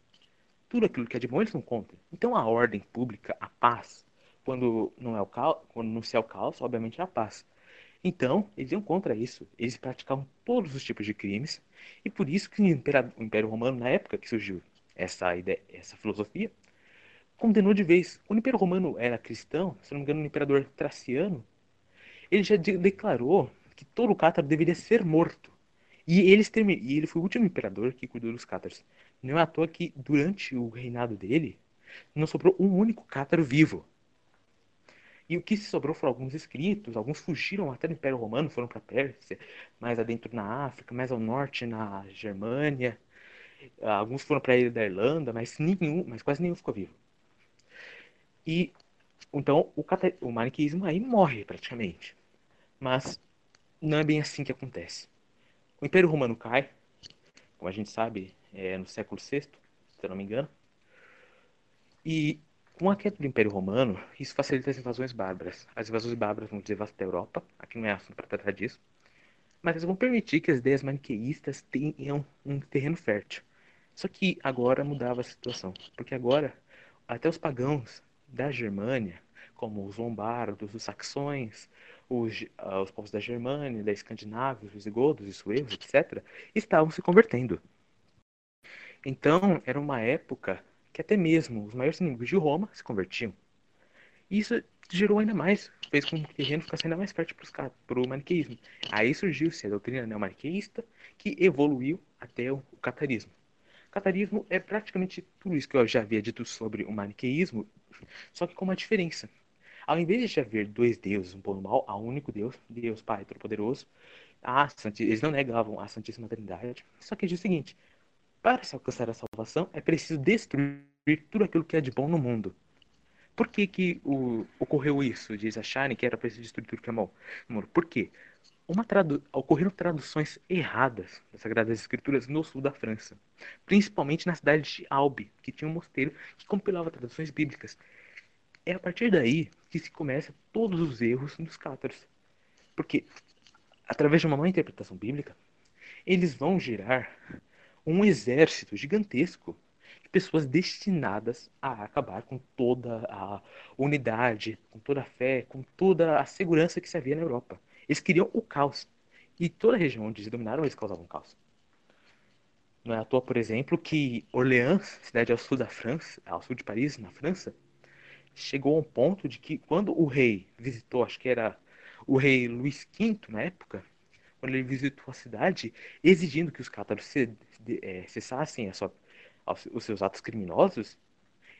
tudo aquilo que é de bom eles não contam. Então, a ordem pública, a paz, quando não, é o caos, quando não se é o caos, obviamente é a paz. Então, eles iam contra isso. Eles praticavam todos os tipos de crimes. E por isso que o Império, Romano, na época que surgiu essa ideia, essa filosofia, condenou de vez. O Império Romano era cristão, se não me engano, o imperador Traciano, ele já de declarou que todo cátaro deveria ser morto. E, eles e ele foi o último imperador que cuidou dos cátaros. Não é à toa que, durante o reinado dele, não sobrou um único cátaro vivo. E o que se sobrou foram alguns escritos, alguns fugiram até do Império Romano, foram para a Pérsia, mais adentro na África, mais ao norte na Germânia. Alguns foram para a ilha da Irlanda, mas nenhum, mas quase nenhum ficou vivo. E então o, o maniqueísmo aí morre praticamente. Mas não é bem assim que acontece. O Império Romano cai, como a gente sabe, é no século VI, se eu não me engano. E com a queda do Império Romano, isso facilita as invasões bárbaras. As invasões bárbaras vão devastar a Europa, aqui não é assunto para tratar disso, mas vão permitir que as ideias maniqueístas tenham um terreno fértil. Só que agora mudava a situação, porque agora até os pagãos da Germânia, como os lombardos, os saxões, os, uh, os povos da Germânia, da Escandinávia, os visigodos e suevos, etc., estavam se convertendo. Então, era uma época que até mesmo os maiores inimigos de Roma se convertiam. E isso gerou ainda mais, fez com que o terreno ficasse ainda mais fértil para o maniqueísmo. Aí surgiu-se a doutrina neomaniqueísta, que evoluiu até o, catarismo. Catarismo é praticamente tudo isso que eu já havia dito sobre o maniqueísmo, só que com uma diferença. Ao invés de haver dois deuses, um bom e um mal, há um único Deus, Deus Pai Todo-Poderoso, eles não negavam a Santíssima Trindade, só que diz o seguinte, para se alcançar a salvação, é preciso destruir tudo aquilo que é de bom no mundo. Por que, que o, ocorreu isso? Diz a Shane que era preciso destruir tudo que é mal. Por quê? Uma tradu ocorreram traduções erradas das Sagradas Escrituras no sul da França, principalmente na cidade de Albi, que tinha um mosteiro que compilava traduções bíblicas. É a partir daí que se começa todos os erros dos cátaros. Porque, através de uma má interpretação bíblica, eles vão gerar um exército gigantesco de pessoas destinadas a acabar com toda a unidade, com toda a fé, com toda a segurança que se havia na Europa. Eles queriam o caos. E toda a região onde eles dominaram, eles causavam caos. Não é à toa, por exemplo, que Orleans, cidade ao sul da França, ao sul de Paris, na França, chegou a um ponto de que quando o rei visitou, acho que era o rei Luís V na época, quando ele visitou a cidade, exigindo que os cátaros é, cessassem sua, os seus atos criminosos,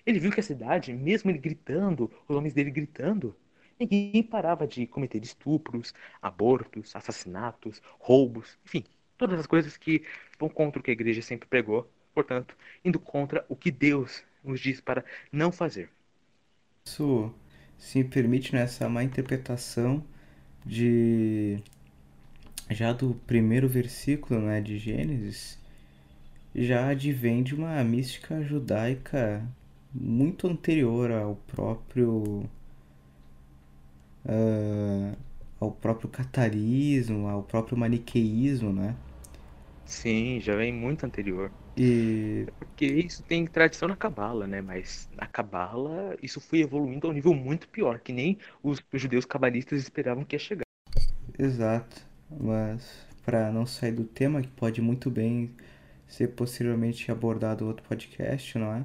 ele viu que a cidade, mesmo ele gritando, os homens dele gritando, ninguém parava de cometer estupros, abortos, assassinatos, roubos, enfim, todas as coisas que vão contra o que a igreja sempre pregou, portanto, indo contra o que Deus nos diz para não fazer. Isso se permite nessa má interpretação de já do primeiro versículo né, de Gênesis, já advém de uma mística judaica muito anterior ao próprio uh, ao próprio catarismo, ao próprio maniqueísmo, né? Sim, já vem muito anterior. E porque isso tem tradição na cabala, né? Mas na cabala isso foi evoluindo a um nível muito pior, que nem os, os judeus cabalistas esperavam que ia chegar. Exato. Mas para não sair do tema, que pode muito bem ser posteriormente abordado outro podcast, não é?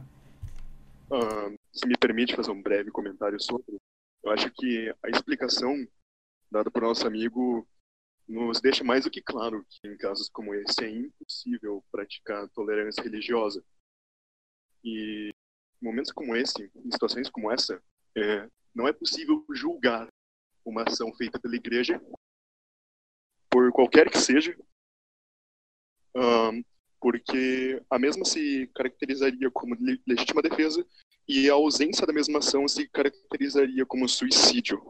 Uh, se me permite fazer um breve comentário sobre, eu acho que a explicação dada por nosso amigo nos deixa mais do que claro que em casos como esse é impossível praticar tolerância religiosa. E em momentos como esse, em situações como essa, é, não é possível julgar uma ação feita pela igreja por qualquer que seja, um, porque a mesma se caracterizaria como legítima defesa e a ausência da mesma ação se caracterizaria como suicídio,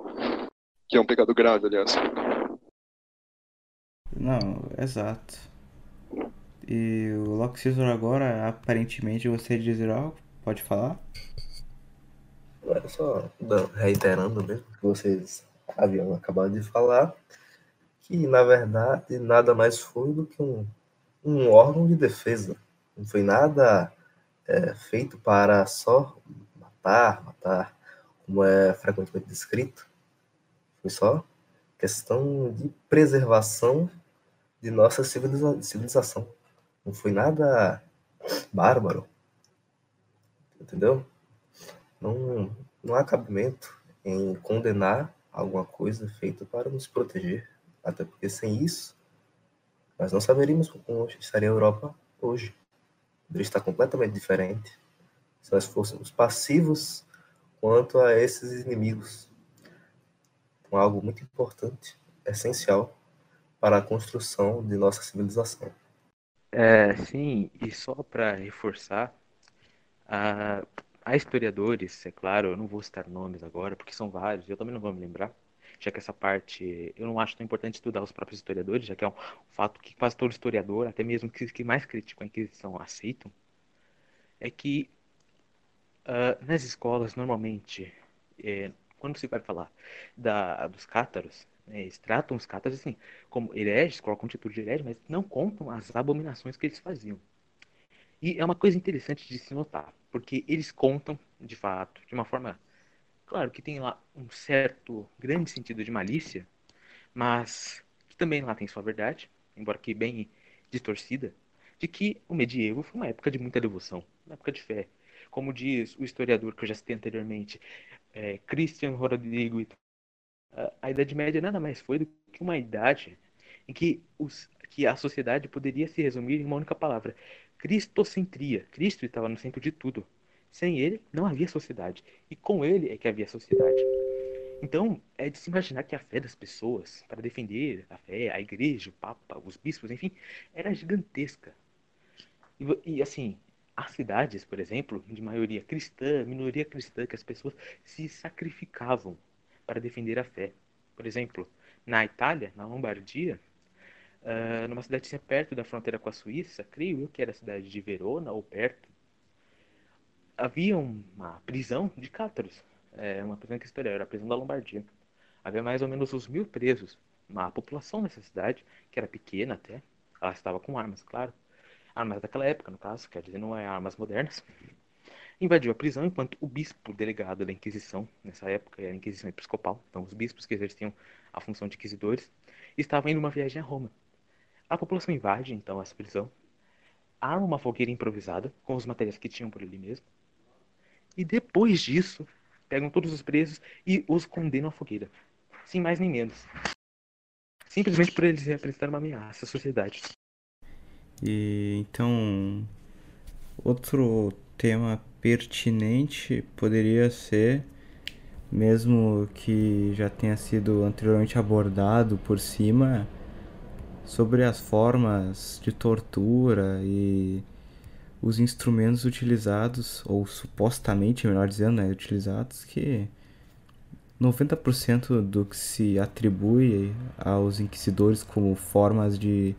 que é um pecado grave, aliás. Não, exato. E o Loki Caesar agora, aparentemente, você dizer algo? Pode falar? Só reiterando mesmo que vocês haviam acabado de falar, que, na verdade, nada mais foi do que um, um órgão de defesa. Não foi nada é, feito para só matar, matar, como é frequentemente descrito. Foi só questão de preservação de nossa civilização. Não foi nada bárbaro. Entendeu? Não, não há cabimento em condenar alguma coisa feita para nos proteger. Até porque sem isso, nós não saberíamos como estaria a Europa hoje. Poderia estar completamente diferente se nós fôssemos passivos quanto a esses inimigos. Então, algo muito importante, essencial para a construção de nossa civilização. É, sim, e só para reforçar, há, há historiadores, é claro, eu não vou citar nomes agora, porque são vários, eu também não vou me lembrar, já que essa parte eu não acho tão importante estudar os próprios historiadores, já que é um fato que quase todo historiador, até mesmo que, que mais criticam a Inquisição, aceitam, é que uh, nas escolas, normalmente, é, quando se vai falar da, dos cátaros, né, eles tratam os cátaros assim, como hereges, colocam título de herege, mas não contam as abominações que eles faziam. E é uma coisa interessante de se notar, porque eles contam, de fato, de uma forma, claro, que tem lá um certo grande sentido de malícia, mas que também lá tem sua verdade, embora que bem distorcida, de que o medievo foi uma época de muita devoção, uma época de fé. Como diz o historiador que eu já citei anteriormente, é, Christian Rodrigo, a Idade Média nada mais foi do que uma idade em que, os, que a sociedade poderia se resumir em uma única palavra: cristocentria. Cristo estava no centro de tudo. Sem ele, não havia sociedade. E com ele é que havia sociedade. Então, é de se imaginar que a fé das pessoas, para defender a fé, a igreja, o papa, os bispos, enfim, era gigantesca. E, e assim, as cidades, por exemplo, de maioria cristã, minoria cristã, que as pessoas se sacrificavam para defender a fé. Por exemplo, na Itália, na Lombardia, uh, numa cidadezinha perto da fronteira com a Suíça, creio eu que era a cidade de Verona ou perto, havia uma prisão de cátaros. É, uma prisão que era a prisão da Lombardia. Havia mais ou menos uns mil presos. Uma população nessa cidade, que era pequena até, ela estava com armas, claro armas daquela época, no caso, quer dizer, não é armas modernas, invadiu a prisão enquanto o bispo delegado da Inquisição, nessa época era a Inquisição Episcopal, então os bispos que exerciam a função de inquisidores, estavam indo uma viagem a Roma. A população invade, então, essa prisão, arma uma fogueira improvisada com os materiais que tinham por ali mesmo, e depois disso, pegam todos os presos e os condenam à fogueira. Sem mais nem menos. Simplesmente por eles representarem uma ameaça à sociedade. E então outro tema pertinente poderia ser mesmo que já tenha sido anteriormente abordado por cima sobre as formas de tortura e os instrumentos utilizados ou supostamente, melhor dizendo, né, utilizados que 90% do que se atribui aos inquisidores como formas de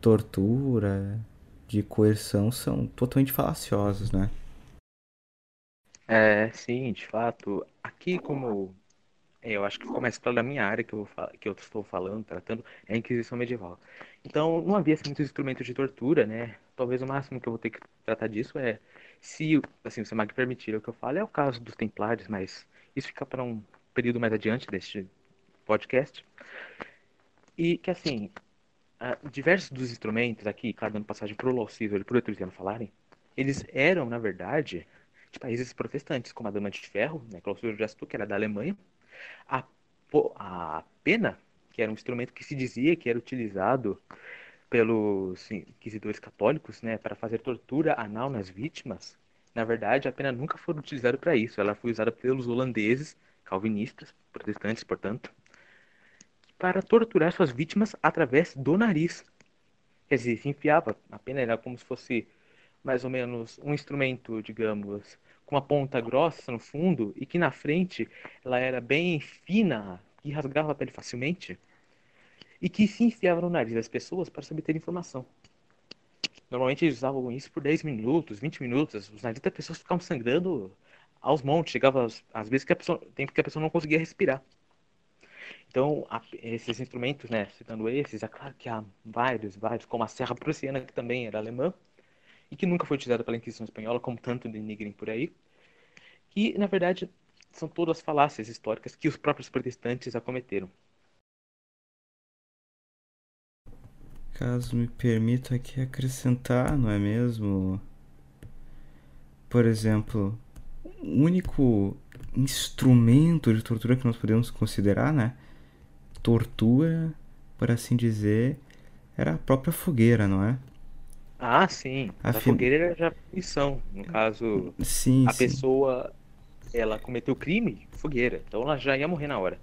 tortura, de coerção são totalmente falaciosos, né? É, sim, de fato. Aqui, como é, eu acho que claro da minha área que eu, que eu estou falando, tratando, é a Inquisição Medieval. Então, não havia assim, muitos instrumentos de tortura, né? Talvez o máximo que eu vou ter que tratar disso é, se assim, o Semag permitir o que eu falo, é o caso dos Templários, mas isso fica para um período mais adiante deste podcast. E que, assim, diversos dos instrumentos aqui, claro, dando passagem para o Lawciso e para o Etrusiano falarem, eles eram, na verdade, de países protestantes, como a Dama de Ferro, né, Lawciso já citou, que era da Alemanha, a, a pena, que era um instrumento que se dizia que era utilizado pelos inquisidores católicos, né, para fazer tortura anal nas vítimas, na verdade, a pena nunca foi utilizada para isso. Ela foi usada pelos holandeses, calvinistas, protestantes, portanto, para torturar suas vítimas através do nariz. Quer dizer, se enfiava, a pena era como se fosse mais ou menos um instrumento, digamos, com uma ponta grossa no fundo e que na frente ela era bem fina, que rasgava a pele facilmente e que se enfiava no nariz das pessoas para se obter informação. Normalmente eles usavam isso por 10 minutos, 20 minutos, os narizes das pessoas ficavam sangrando aos montes, chegava às, às vezes que a pessoa, tempo que a pessoa não conseguia respirar. Então, a, esses instrumentos, né, citando esses, é claro que há vários, vários, como a Serra Prussiana, que também era alemã, e que nunca foi utilizada pela Inquisição Espanhola, como tanto denigrem por aí, que, na verdade, são todas falácias históricas que os próprios protestantes acometeram. Caso me permita aqui acrescentar, não é mesmo? Por exemplo, o único instrumento de tortura que nós podemos considerar, né? Tortura, por assim dizer, era a própria fogueira, não é? Ah, sim. A, a fogueira era já punição. No caso, sim, a sim. pessoa ela cometeu crime, fogueira. Então ela já ia morrer na hora.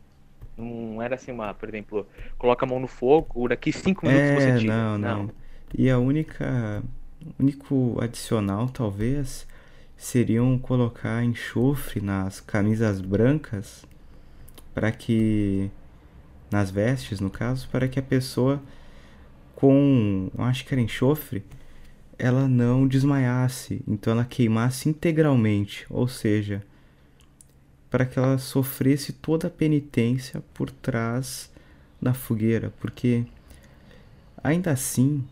Não era assim uma, por exemplo, coloca a mão no fogo, daqui cinco minutos é, você tira. Não, não, não. E a única. único adicional, talvez, seriam colocar enxofre nas camisas brancas para que. nas vestes, no caso, para que a pessoa com. acho que era enxofre ela não desmaiasse, então ela queimasse integralmente, ou seja, para que ela sofresse toda a penitência por trás da fogueira, porque ainda assim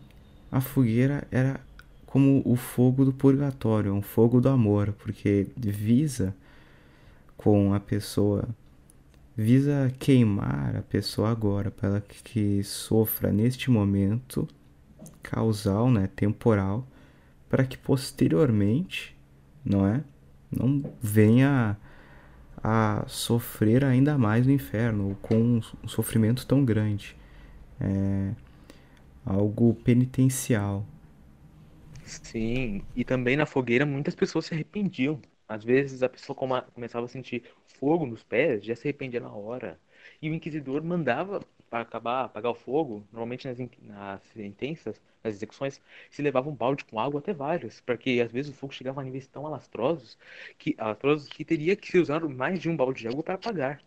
a fogueira era como o fogo do purgatório, um fogo do amor, porque visa com a pessoa visa queimar a pessoa agora para que sofra neste momento causal, né, temporal, para que posteriormente, não é, não venha a sofrer ainda mais no inferno, com um sofrimento tão grande. É algo penitencial. Sim, e também na fogueira muitas pessoas se arrependiam. Às vezes a pessoa começava a sentir fogo nos pés, já se arrependia na hora. E o inquisidor mandava para acabar, apagar o fogo, normalmente nas, nas sentenças, nas execuções, se levava um balde com água até vários, porque às vezes o fogo chegava a níveis tão alastrosos que, alastrosos que teria que se usar mais de um balde de água para apagar.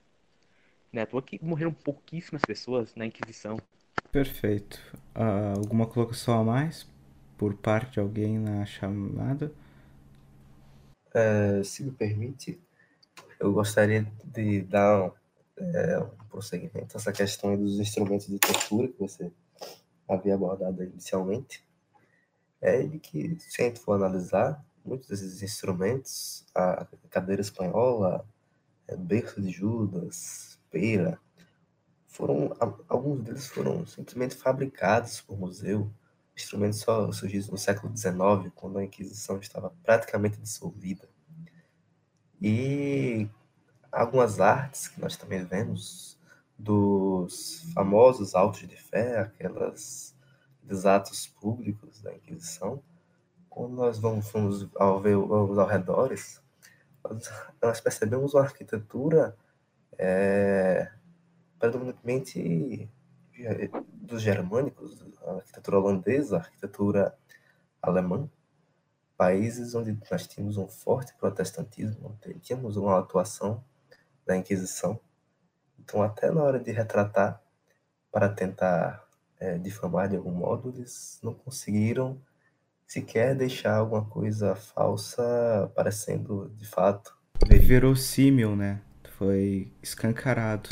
Né? À toa que morreram pouquíssimas pessoas na Inquisição. Perfeito. Uh, alguma colocação a mais por parte de alguém na chamada? É, se me permite, eu gostaria de dar é, prosseguimento essa questão dos instrumentos de tortura que você havia abordado inicialmente. É de que, se a gente for analisar, muitos desses instrumentos, a cadeira espanhola, é, berço de Judas, peira, foram alguns deles foram simplesmente fabricados por museu. Instrumentos só surgidos no século XIX, quando a Inquisição estava praticamente dissolvida. E algumas artes que nós também vemos dos famosos autos de fé, aquelas dos atos públicos da Inquisição, quando nós vamos, vamos ao ver os arredores, nós, nós percebemos uma arquitetura é, predominantemente dos germânicos, a arquitetura holandesa, a arquitetura alemã, países onde nós tínhamos um forte protestantismo, tínhamos uma atuação da Inquisição. Então, até na hora de retratar, para tentar é, difamar de algum modo, eles não conseguiram sequer deixar alguma coisa falsa parecendo de fato. Verossímil, né? Foi escancarado.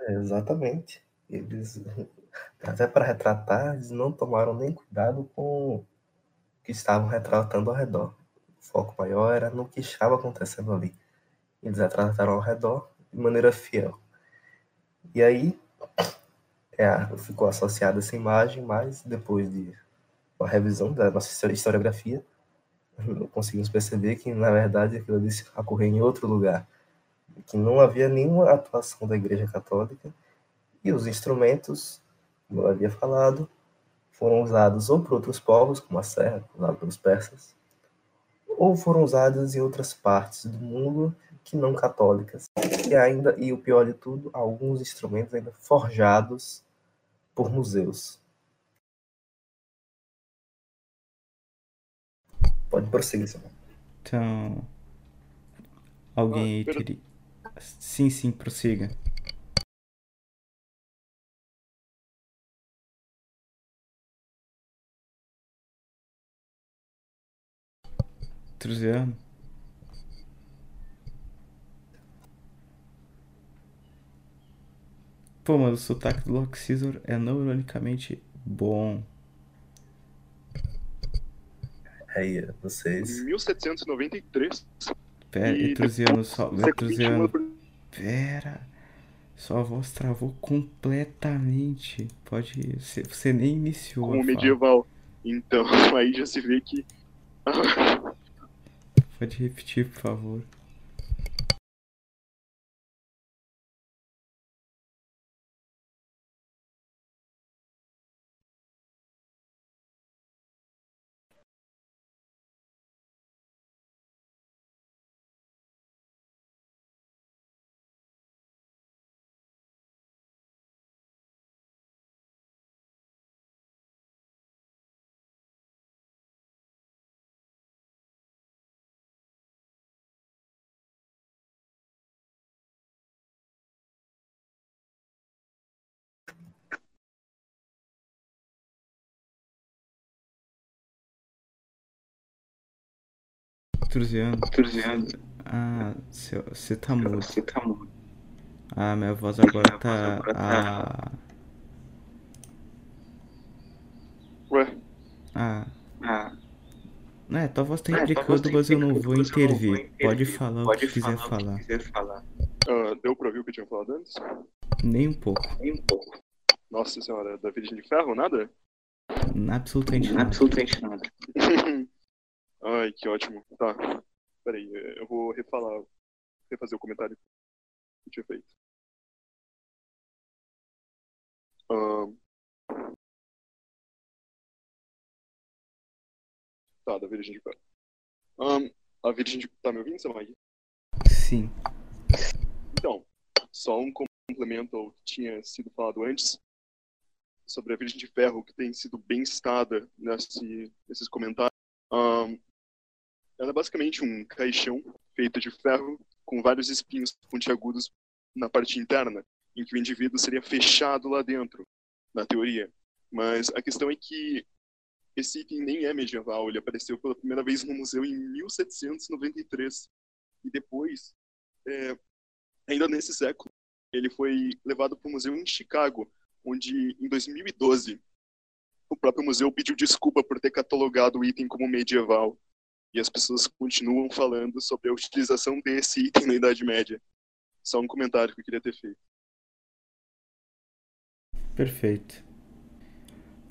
É, exatamente. Eles, até para retratar, eles não tomaram nem cuidado com o que estavam retratando ao redor. O foco maior era no que estava acontecendo ali. Eles retrataram ao redor de maneira fiel. E aí é, ficou associada essa imagem, mas depois de uma revisão da nossa historiografia, conseguimos perceber que, na verdade, aquilo ali ocorreu em outro lugar, que não havia nenhuma atuação da Igreja Católica e os instrumentos, como eu havia falado, foram usados ou por outros povos, como a serra, usada pelos persas, ou foram usados em outras partes do mundo que não católicas. E ainda, e o pior de tudo, alguns instrumentos ainda forjados por museus. Pode prosseguir, senhor. Então, alguém ah, teria... Sim, sim, prossiga. Truziano? Pô, mano, o sotaque do Lock Scissor é não ironicamente bom. Aí, vocês. 1793. Pera, Etrusiano, só. Etrusiano, pera. Sua voz travou completamente. Pode. Você, você nem iniciou. a como fala. medieval. Então, aí já se vê que. Pode repetir, por favor. Etrusiano. Ah, você tá mudo. Ah, minha voz agora tá. Ah. Ué, Ah. É, tua voz tá implicando, mas eu não vou intervir. Pode falar o que quiser falar. ah, deu pra ouvir o que eu tinha falado antes? Nem um pouco. Nossa senhora, da Virgem de Ferro, nada? Absolutamente nada. Ai, que ótimo. Tá. Peraí, eu vou refalar, refazer o comentário que eu tinha feito. Ahn. Tá, da Virgem de Ferro. Ahn, a Virgem de... Tá me ouvindo, Samag? Sim. Então, só um complemento ao que tinha sido falado antes sobre a Virgem de Ferro, que tem sido bem citada nesse, nesses comentários. Ahn, ela é basicamente um caixão feito de ferro com vários espinhos pontiagudos na parte interna, em que o indivíduo seria fechado lá dentro, na teoria. Mas a questão é que esse item nem é medieval, ele apareceu pela primeira vez no museu em 1793. E depois, é, ainda nesse século, ele foi levado para o museu em Chicago, onde em 2012 o próprio museu pediu desculpa por ter catalogado o item como medieval. E as pessoas continuam falando sobre a utilização desse item na Idade Média. Só um comentário que eu queria ter feito. Perfeito.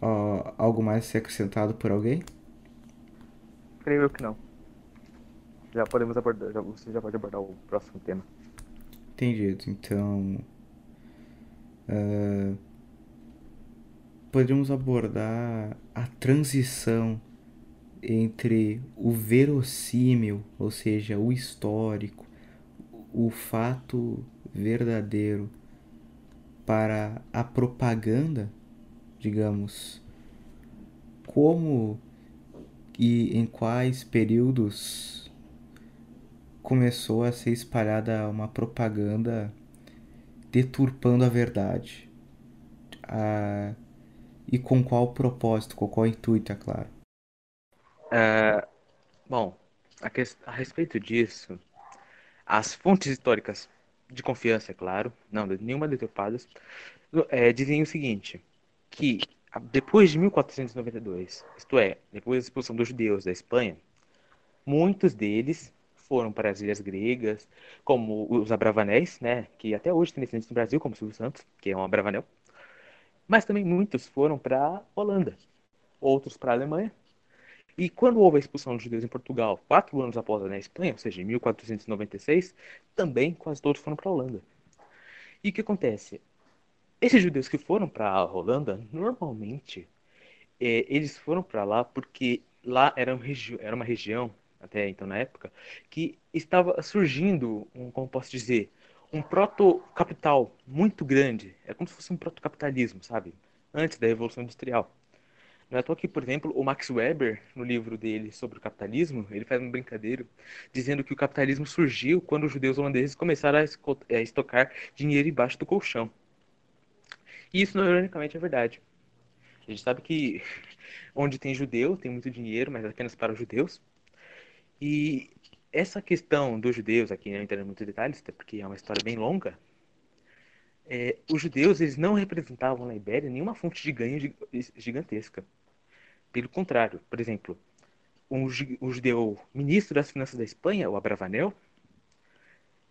Ó, algo mais a ser acrescentado por alguém? Creio eu que não. Já podemos abordar, já, você já pode abordar o próximo tema. Entendido. Então. ah, poderíamos abordar a transição entre o verossímil, ou seja, o histórico, o fato verdadeiro, para a propaganda, digamos, como e em quais períodos começou a ser espalhada uma propaganda deturpando a verdade. E com qual propósito, com qual intuito, é claro. É, bom, a, ques- a respeito disso, as fontes históricas de confiança, é claro, não, nenhuma deturpadas, é, dizem o seguinte, que depois de 1492, isto é, depois da expulsão dos judeus da Espanha, muitos deles foram para as ilhas gregas, como os Abravanéis, né, que até hoje tem descendentes no Brasil, como Silvio Santos, que é um Abravanel, mas também muitos foram para Holanda, outros para a Alemanha, e quando houve a expulsão dos judeus em Portugal, quatro anos após na Espanha, ou seja, em 1496, também quase todos foram para a Holanda. E o que acontece? Esses judeus que foram para a Holanda, normalmente, eh, eles foram para lá porque lá era, um era uma região, até então na época, que estava surgindo, um, como posso dizer, um proto-capital muito grande. É como se fosse um proto-capitalismo, sabe? Antes da Revolução Industrial. Não é toa que, por exemplo, o Max Weber, no livro dele sobre o capitalismo, ele faz uma brincadeira dizendo que o capitalismo surgiu quando os judeus holandeses começaram a a estocar dinheiro embaixo do colchão. E isso, ironicamente, é verdade. A gente sabe que onde tem judeu, tem muito dinheiro, mas apenas para os judeus. E essa questão dos judeus, aqui não entrando em muitos detalhes, até porque é uma história bem longa, é, os judeus eles não representavam na Ibéria nenhuma fonte de ganho gigantesca. Pelo contrário, por exemplo, um, um judeu ministro das finanças da Espanha, o Abravanel,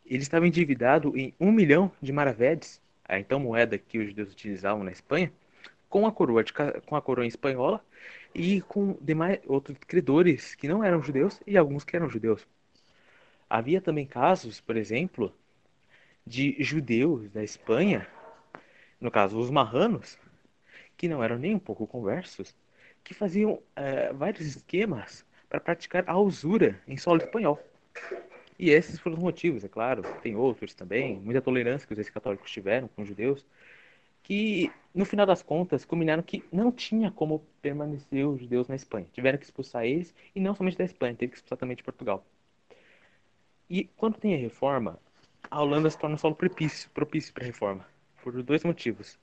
ele estava endividado em um milhão de maravedes, a então moeda que os judeus utilizavam na Espanha, com a coroa, de, com a coroa espanhola e com demais outros credores que não eram judeus e alguns que eram judeus. Havia também casos, por exemplo, de judeus da Espanha, no caso os marranos, que não eram nem um pouco conversos, que faziam é, vários esquemas para praticar a usura em solo espanhol. E esses foram os motivos, é claro. Tem outros também, muita tolerância que os ex-católicos tiveram com os judeus, que no final das contas combinaram que não tinha como permanecer os judeus na Espanha. Tiveram que expulsar eles, e não somente da Espanha, teve que expulsar também de Portugal. E quando tem a reforma, a Holanda se torna um solo propício, propício para a reforma, por dois motivos.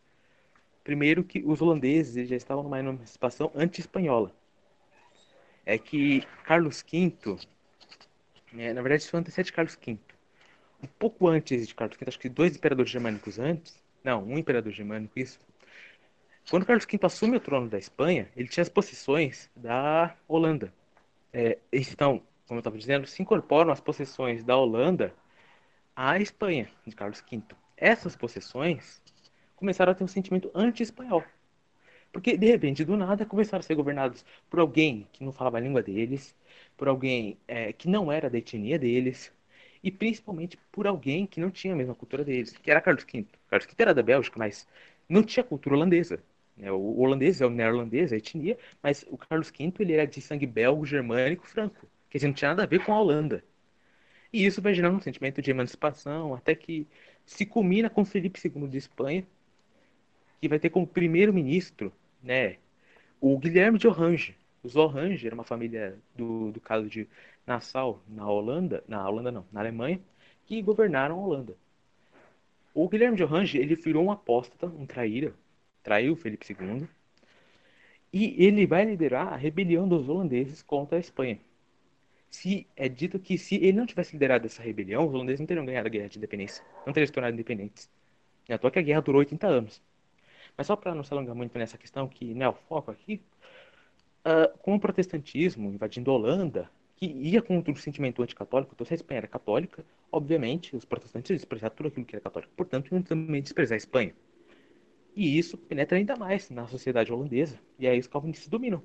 Primeiro, que os holandeses já estavam numa emancipação anti-espanhola. É que Carlos V, é, na verdade, isso foi antecede Carlos V. Um pouco antes de Carlos V, acho que dois imperadores germânicos antes, não, um imperador germânico, isso. Quando Carlos V assume o trono da Espanha, ele tinha as possessões da Holanda. É, então, como eu estava dizendo, se incorporam as possessões da Holanda à Espanha, de Carlos V. Essas possessões começaram a ter um sentimento anti-espanhol. Porque, de repente, do nada, começaram a ser governados por alguém que não falava a língua deles, por alguém é, que não era da etnia deles, e principalmente por alguém que não tinha a mesma cultura deles, que era Carlos V. Carlos V era da Bélgica, mas não tinha cultura holandesa. Né? O holandês é o neerlandês, a etnia, mas o Carlos V ele era de sangue belgo, germânico, franco que não tinha nada a ver com a Holanda. E isso vai gerando um sentimento de emancipação, até que se culmina com Felipe II de Espanha, que vai ter como primeiro-ministro, né, o Guilherme de Orange. Os Orange era uma família do, do caso de Nassau, na Holanda, na Holanda não, na Alemanha, que governaram a Holanda. O Guilherme de Orange, ele virou um apóstata, um traíra, traiu Felipe II, e ele vai liderar a rebelião dos holandeses contra a Espanha se é dito que se ele não tivesse liderado essa rebelião, os holandeses não teriam ganhado a guerra de independência, não teriam se tornado independentes. É à toa que a guerra durou 80 anos. Mas só para não se alongar muito nessa questão, que né, o foco aqui, uh, com o protestantismo invadindo a Holanda, que ia contra o sentimento anticatólico, então se a Espanha era católica, obviamente os protestantes iam desprezar tudo aquilo que era católico, portanto iam também desprezar a Espanha. E isso penetra ainda mais na sociedade holandesa, e aí os calvinistas dominam.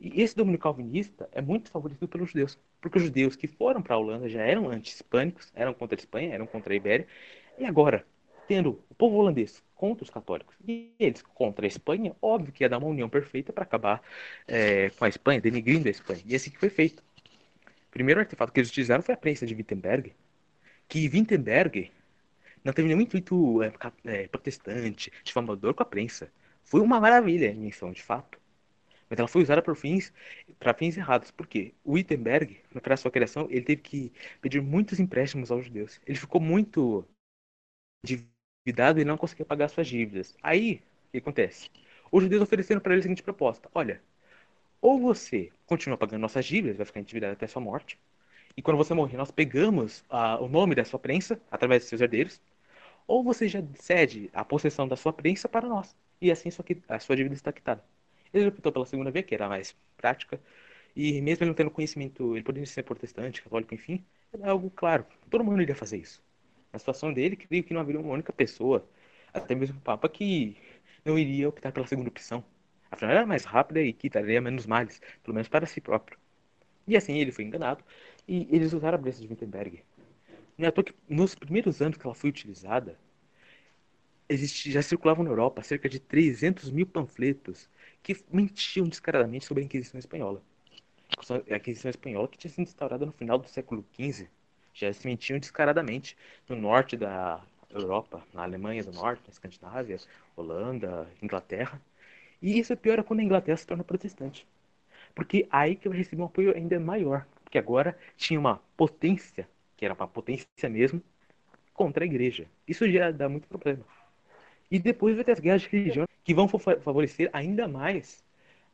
E esse domínio calvinista é muito favorecido pelos judeus, porque os judeus que foram para a Holanda já eram anti-hispânicos, eram contra a Espanha, eram contra a Ibéria, e agora, tendo o povo holandês contra os católicos e eles contra a Espanha, óbvio que ia dar uma união perfeita para acabar é, com a Espanha, denigrindo a Espanha. E assim que foi feito. O primeiro artefato que eles utilizaram foi a prensa de Wittenberg, que Wittenberg não teve nenhum intuito é, é, protestante, difamador com a prensa. Foi uma maravilha a invenção, de fato mas ela foi usada por fins para fins errados. Por quê? O Wittenberg, para sua criação, ele teve que pedir muitos empréstimos aos judeus. Ele ficou muito endividado e não conseguia pagar suas dívidas. Aí, o que acontece? Os judeus ofereceram para ele a seguinte proposta: olha, ou você continua pagando nossas dívidas, vai ficar endividado até sua morte, e quando você morrer, nós pegamos uh, o nome da sua prensa através de seus herdeiros, ou você já cede a possessão da sua prensa para nós, e assim sua, a sua dívida está quitada. Ele optou pela segunda via, que era mais prática, e mesmo ele não tendo conhecimento, ele poderia ser protestante, católico, enfim, era algo claro, todo mundo iria fazer isso. Na situação dele, creio que não haveria uma única pessoa, até mesmo o Papa, que não iria optar pela segunda opção. Afinal, era mais rápida e quitaria menos males, pelo menos para si próprio. E assim ele foi enganado, e eles usaram a Bressa de Wittenberg. Não é à toa que nos primeiros anos que ela foi utilizada, já circulavam na Europa cerca de 300 mil panfletos que mentiam descaradamente sobre a Inquisição Espanhola. A Inquisição Espanhola que tinha sido instaurada no final do século XV. Já se mentiam descaradamente no norte da Europa, na Alemanha do Norte, na Escandinávia, Holanda, Inglaterra. E isso é pior quando a Inglaterra se torna protestante. Porque aí que vai receber um apoio ainda maior. Porque agora tinha uma potência, que era uma potência mesmo, contra a igreja. Isso já dá muito problema. E depois vai ter as guerras de religião que vão favorecer ainda mais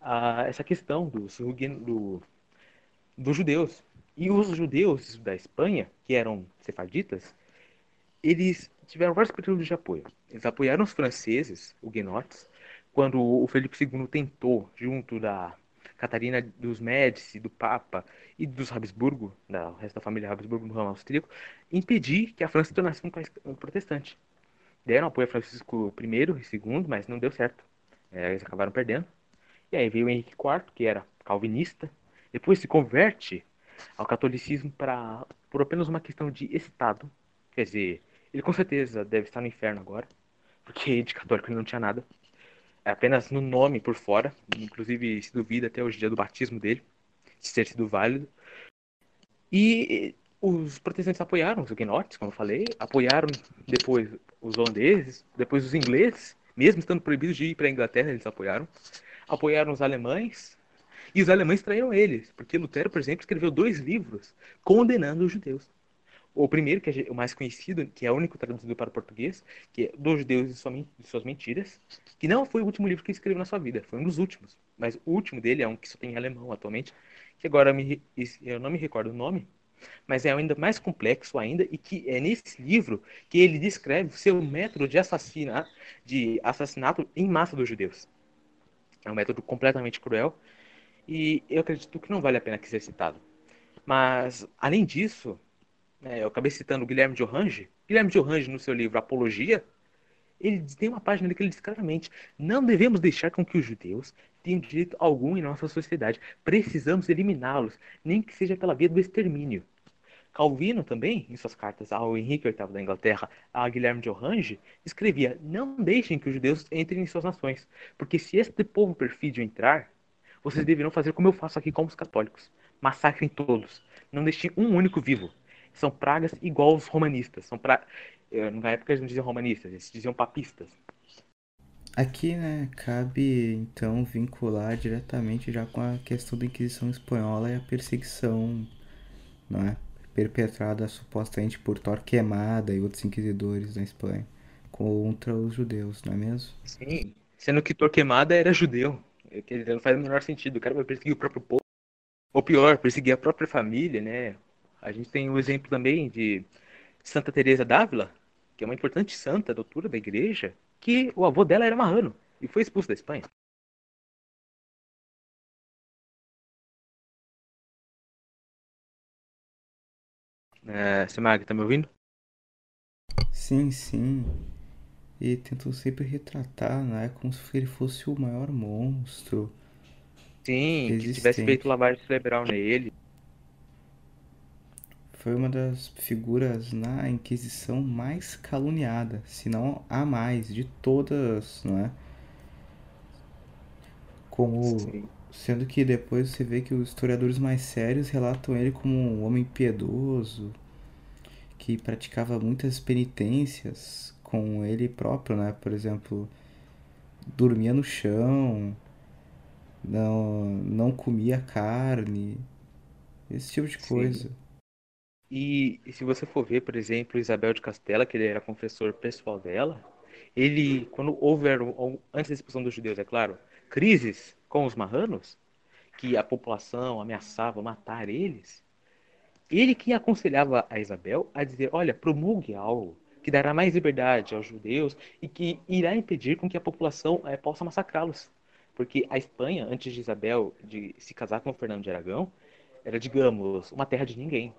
a, essa questão dos, do, dos judeus. E os judeus da Espanha, que eram sefarditas, eles tiveram vários períodos de apoio. Eles apoiaram os franceses, huguenotes, quando o Felipe II tentou, junto da Catarina dos Médici, do Papa e dos Habsburgo, da resto da família Habsburgo no ramo austríaco, impedir que a França se tornasse um país protestante. Deram apoio a Francisco I e II, mas não deu certo. É, eles acabaram perdendo. E aí veio Henrique IV, que era calvinista, depois se converte ao catolicismo para por apenas uma questão de Estado. Quer dizer, ele com certeza deve estar no inferno agora, porque de católico ele não tinha nada. É apenas no nome por fora, inclusive se duvida até hoje dia do batismo dele, de ter sido válido. E os protestantes apoiaram os huguenotes, como eu falei, apoiaram depois os holandeses, depois os ingleses, mesmo estando proibidos de ir para a Inglaterra, eles apoiaram. Apoiaram os alemães, e os alemães traíram eles, porque Lutero, por exemplo, escreveu dois livros condenando os judeus. O primeiro, que é o mais conhecido, que é o único traduzido para o português, que é Dos Judeus e Suas Mentiras, que não foi o último livro que ele escreveu na sua vida, foi um dos últimos. Mas o último dele é um que só tem em alemão atualmente, que agora me, eu não me recordo o nome, mas é ainda mais complexo ainda, e que é nesse livro que ele descreve seu método de, assassina, de assassinato em massa dos judeus. É um método completamente cruel, e eu acredito que não vale a pena que seja citado. Mas, além disso, né, eu acabei citando o Guilherme de Orange. Guilherme de Orange, no seu livro Apologia, ele tem uma página ali que ele diz claramente: não devemos deixar com que os judeus tenham direito algum em nossa sociedade. Precisamos eliminá-los, nem que seja pela via do extermínio. Calvino também, em suas cartas ao Henrique VIII da Inglaterra, a Guilherme de Orange, escrevia: não deixem que os judeus entrem em suas nações, porque se este povo perfídio entrar, vocês deverão fazer como eu faço aqui com os católicos. Massacrem todos. Não deixem um único vivo. São pragas igual os romanistas. São pra... Eh, na época eles não diziam romanistas, eles diziam papistas. Aqui, né, cabe então vincular diretamente já com a questão da Inquisição Espanhola e a perseguição, não é? Perpetrada supostamente por Torquemada e outros inquisidores da Espanha contra os judeus, não é mesmo? Sim, sendo que Torquemada era judeu. Que não faz o menor sentido. O cara vai perseguir o próprio povo. Ou pior, perseguir a própria família, né? A gente tem o um exemplo também de Santa Teresa d'Ávila, que é uma importante santa, doutora da igreja, que o avô dela era marrano e foi expulso da Espanha. É, Semag, tá me ouvindo? Sim, sim e tentam sempre retratar, né, como se ele fosse o maior monstro. Sim, existente. que tivesse feito lavagem cerebral nele. Foi uma das figuras na Inquisição mais caluniada, se não a mais, de todas, não é? Como, Sim. sendo que depois você vê que os historiadores mais sérios relatam ele como um homem piedoso, que praticava muitas penitências, com ele próprio, né? Por exemplo, dormia no chão, não, não comia carne, esse tipo de coisa. Sim. E, e, se você for ver, por exemplo, Isabel de Castela, que ele era confessor pessoal dela, ele, quando houveram, antes da expulsão dos judeus, é claro, crises com os marranos, que a população ameaçava matar eles, ele que aconselhava a Isabel a dizer, olha, promulgue algo, que dará mais liberdade aos judeus e que irá impedir com que a população é, possa massacrá-los. Porque a Espanha, antes de Isabel de se casar com Fernando de Aragão, era, digamos, uma terra de ninguém.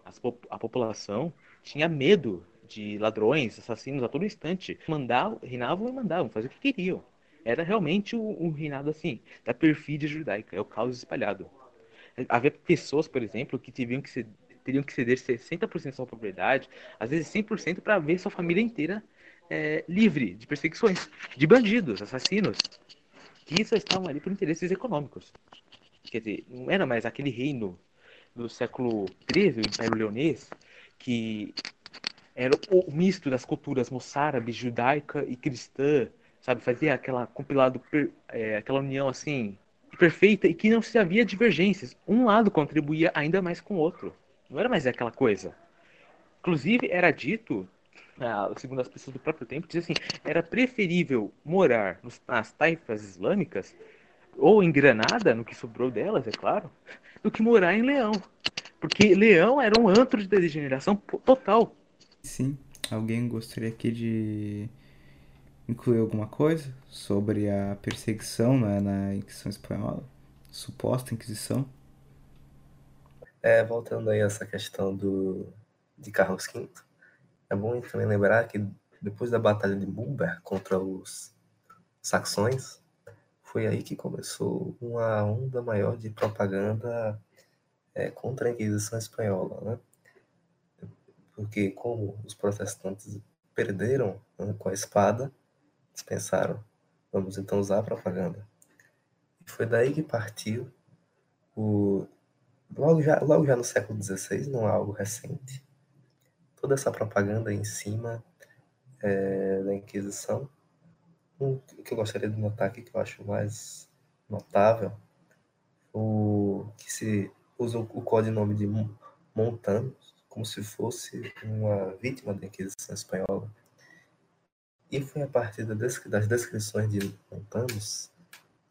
A população tinha medo de ladrões, assassinos a todo instante. Mandavam, reinavam e mandavam, faziam o que queriam. Era realmente um, um reinado assim, da perfídia judaica, é o caos espalhado. Havia pessoas, por exemplo, que tiveram que ser teriam que ceder 60% da sua propriedade, às vezes 100% para ver sua família inteira é, livre de perseguições, de bandidos, assassinos, que só estavam ali por interesses econômicos. Quer dizer, não era mais aquele reino do século XIII, o Império Leonês, que era o misto das culturas moçárabe, judaica e cristã, sabe? Fazia aquela compilado, é, aquela união assim perfeita e que não se havia divergências. Um lado contribuía ainda mais com o outro. Não era mais aquela coisa. Inclusive, era dito, ah, segundo as pessoas do próprio tempo, dizia assim, era preferível morar nas taifas islâmicas, ou em Granada, no que sobrou delas, é claro, do que morar em Leão. Porque Leão era um antro de degeneração total. Sim. Alguém gostaria aqui de incluir alguma coisa sobre a perseguição né, na Inquisição Espanhola? Suposta Inquisição? É, voltando aí a essa questão do, de Carlos V, é bom também lembrar que depois da Batalha de Bulber contra os saxões, foi aí que começou uma onda maior de propaganda é, contra a Inquisição Espanhola, né? Porque como os protestantes perderam né, com a espada, eles pensaram, vamos então usar a propaganda. E foi daí que partiu o logo já, logo já no século XVI, não é algo recente, toda essa propaganda em cima é, da Inquisição. O que eu gostaria de notar aqui, que eu acho mais notável, o que se usa o codinome de Montanos, como se fosse uma vítima da Inquisição Espanhola. E foi a partir das descrições de Montanos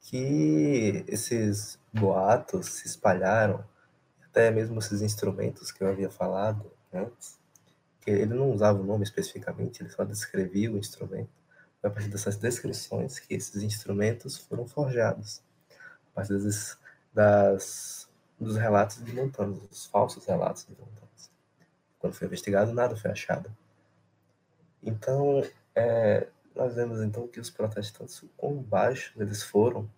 que esses boatos se espalharam, até mesmo esses instrumentos que eu havia falado antes, que ele não usava o nome especificamente, ele só descrevia o instrumento. Foi a partir dessas descrições que esses instrumentos foram forjados, a partir das, das dos relatos de Montanos, os falsos relatos de Montanos. Quando foi investigado, nada foi achado. Então, é, nós vemos então que os protestantes, o quão baixo eles foram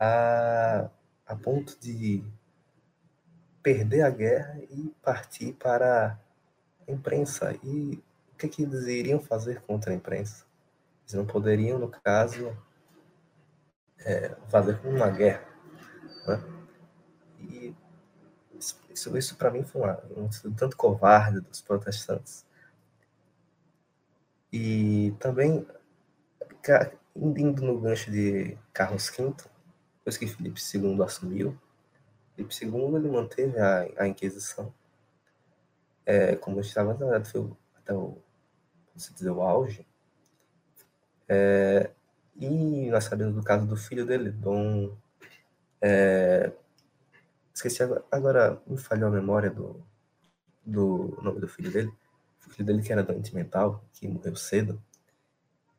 a, a ponto de perder a guerra e partir para a imprensa. E o que, que eles iriam fazer contra a imprensa? Eles não poderiam, no caso, é, fazer uma guerra. Né? E isso, isso para mim foi uma, um tanto covarde dos protestantes. E também, indo no gancho de Carlos V, depois que Filipe II assumiu, Filipe II ele manteve a, a Inquisição é, como estava na verdade, foi até o, se dizer, o auge. É, e nós sabemos do caso do filho dele, Dom. É, esqueci agora, agora, me falhou a memória do, do nome do filho dele. O filho dele que era doente mental, que morreu cedo.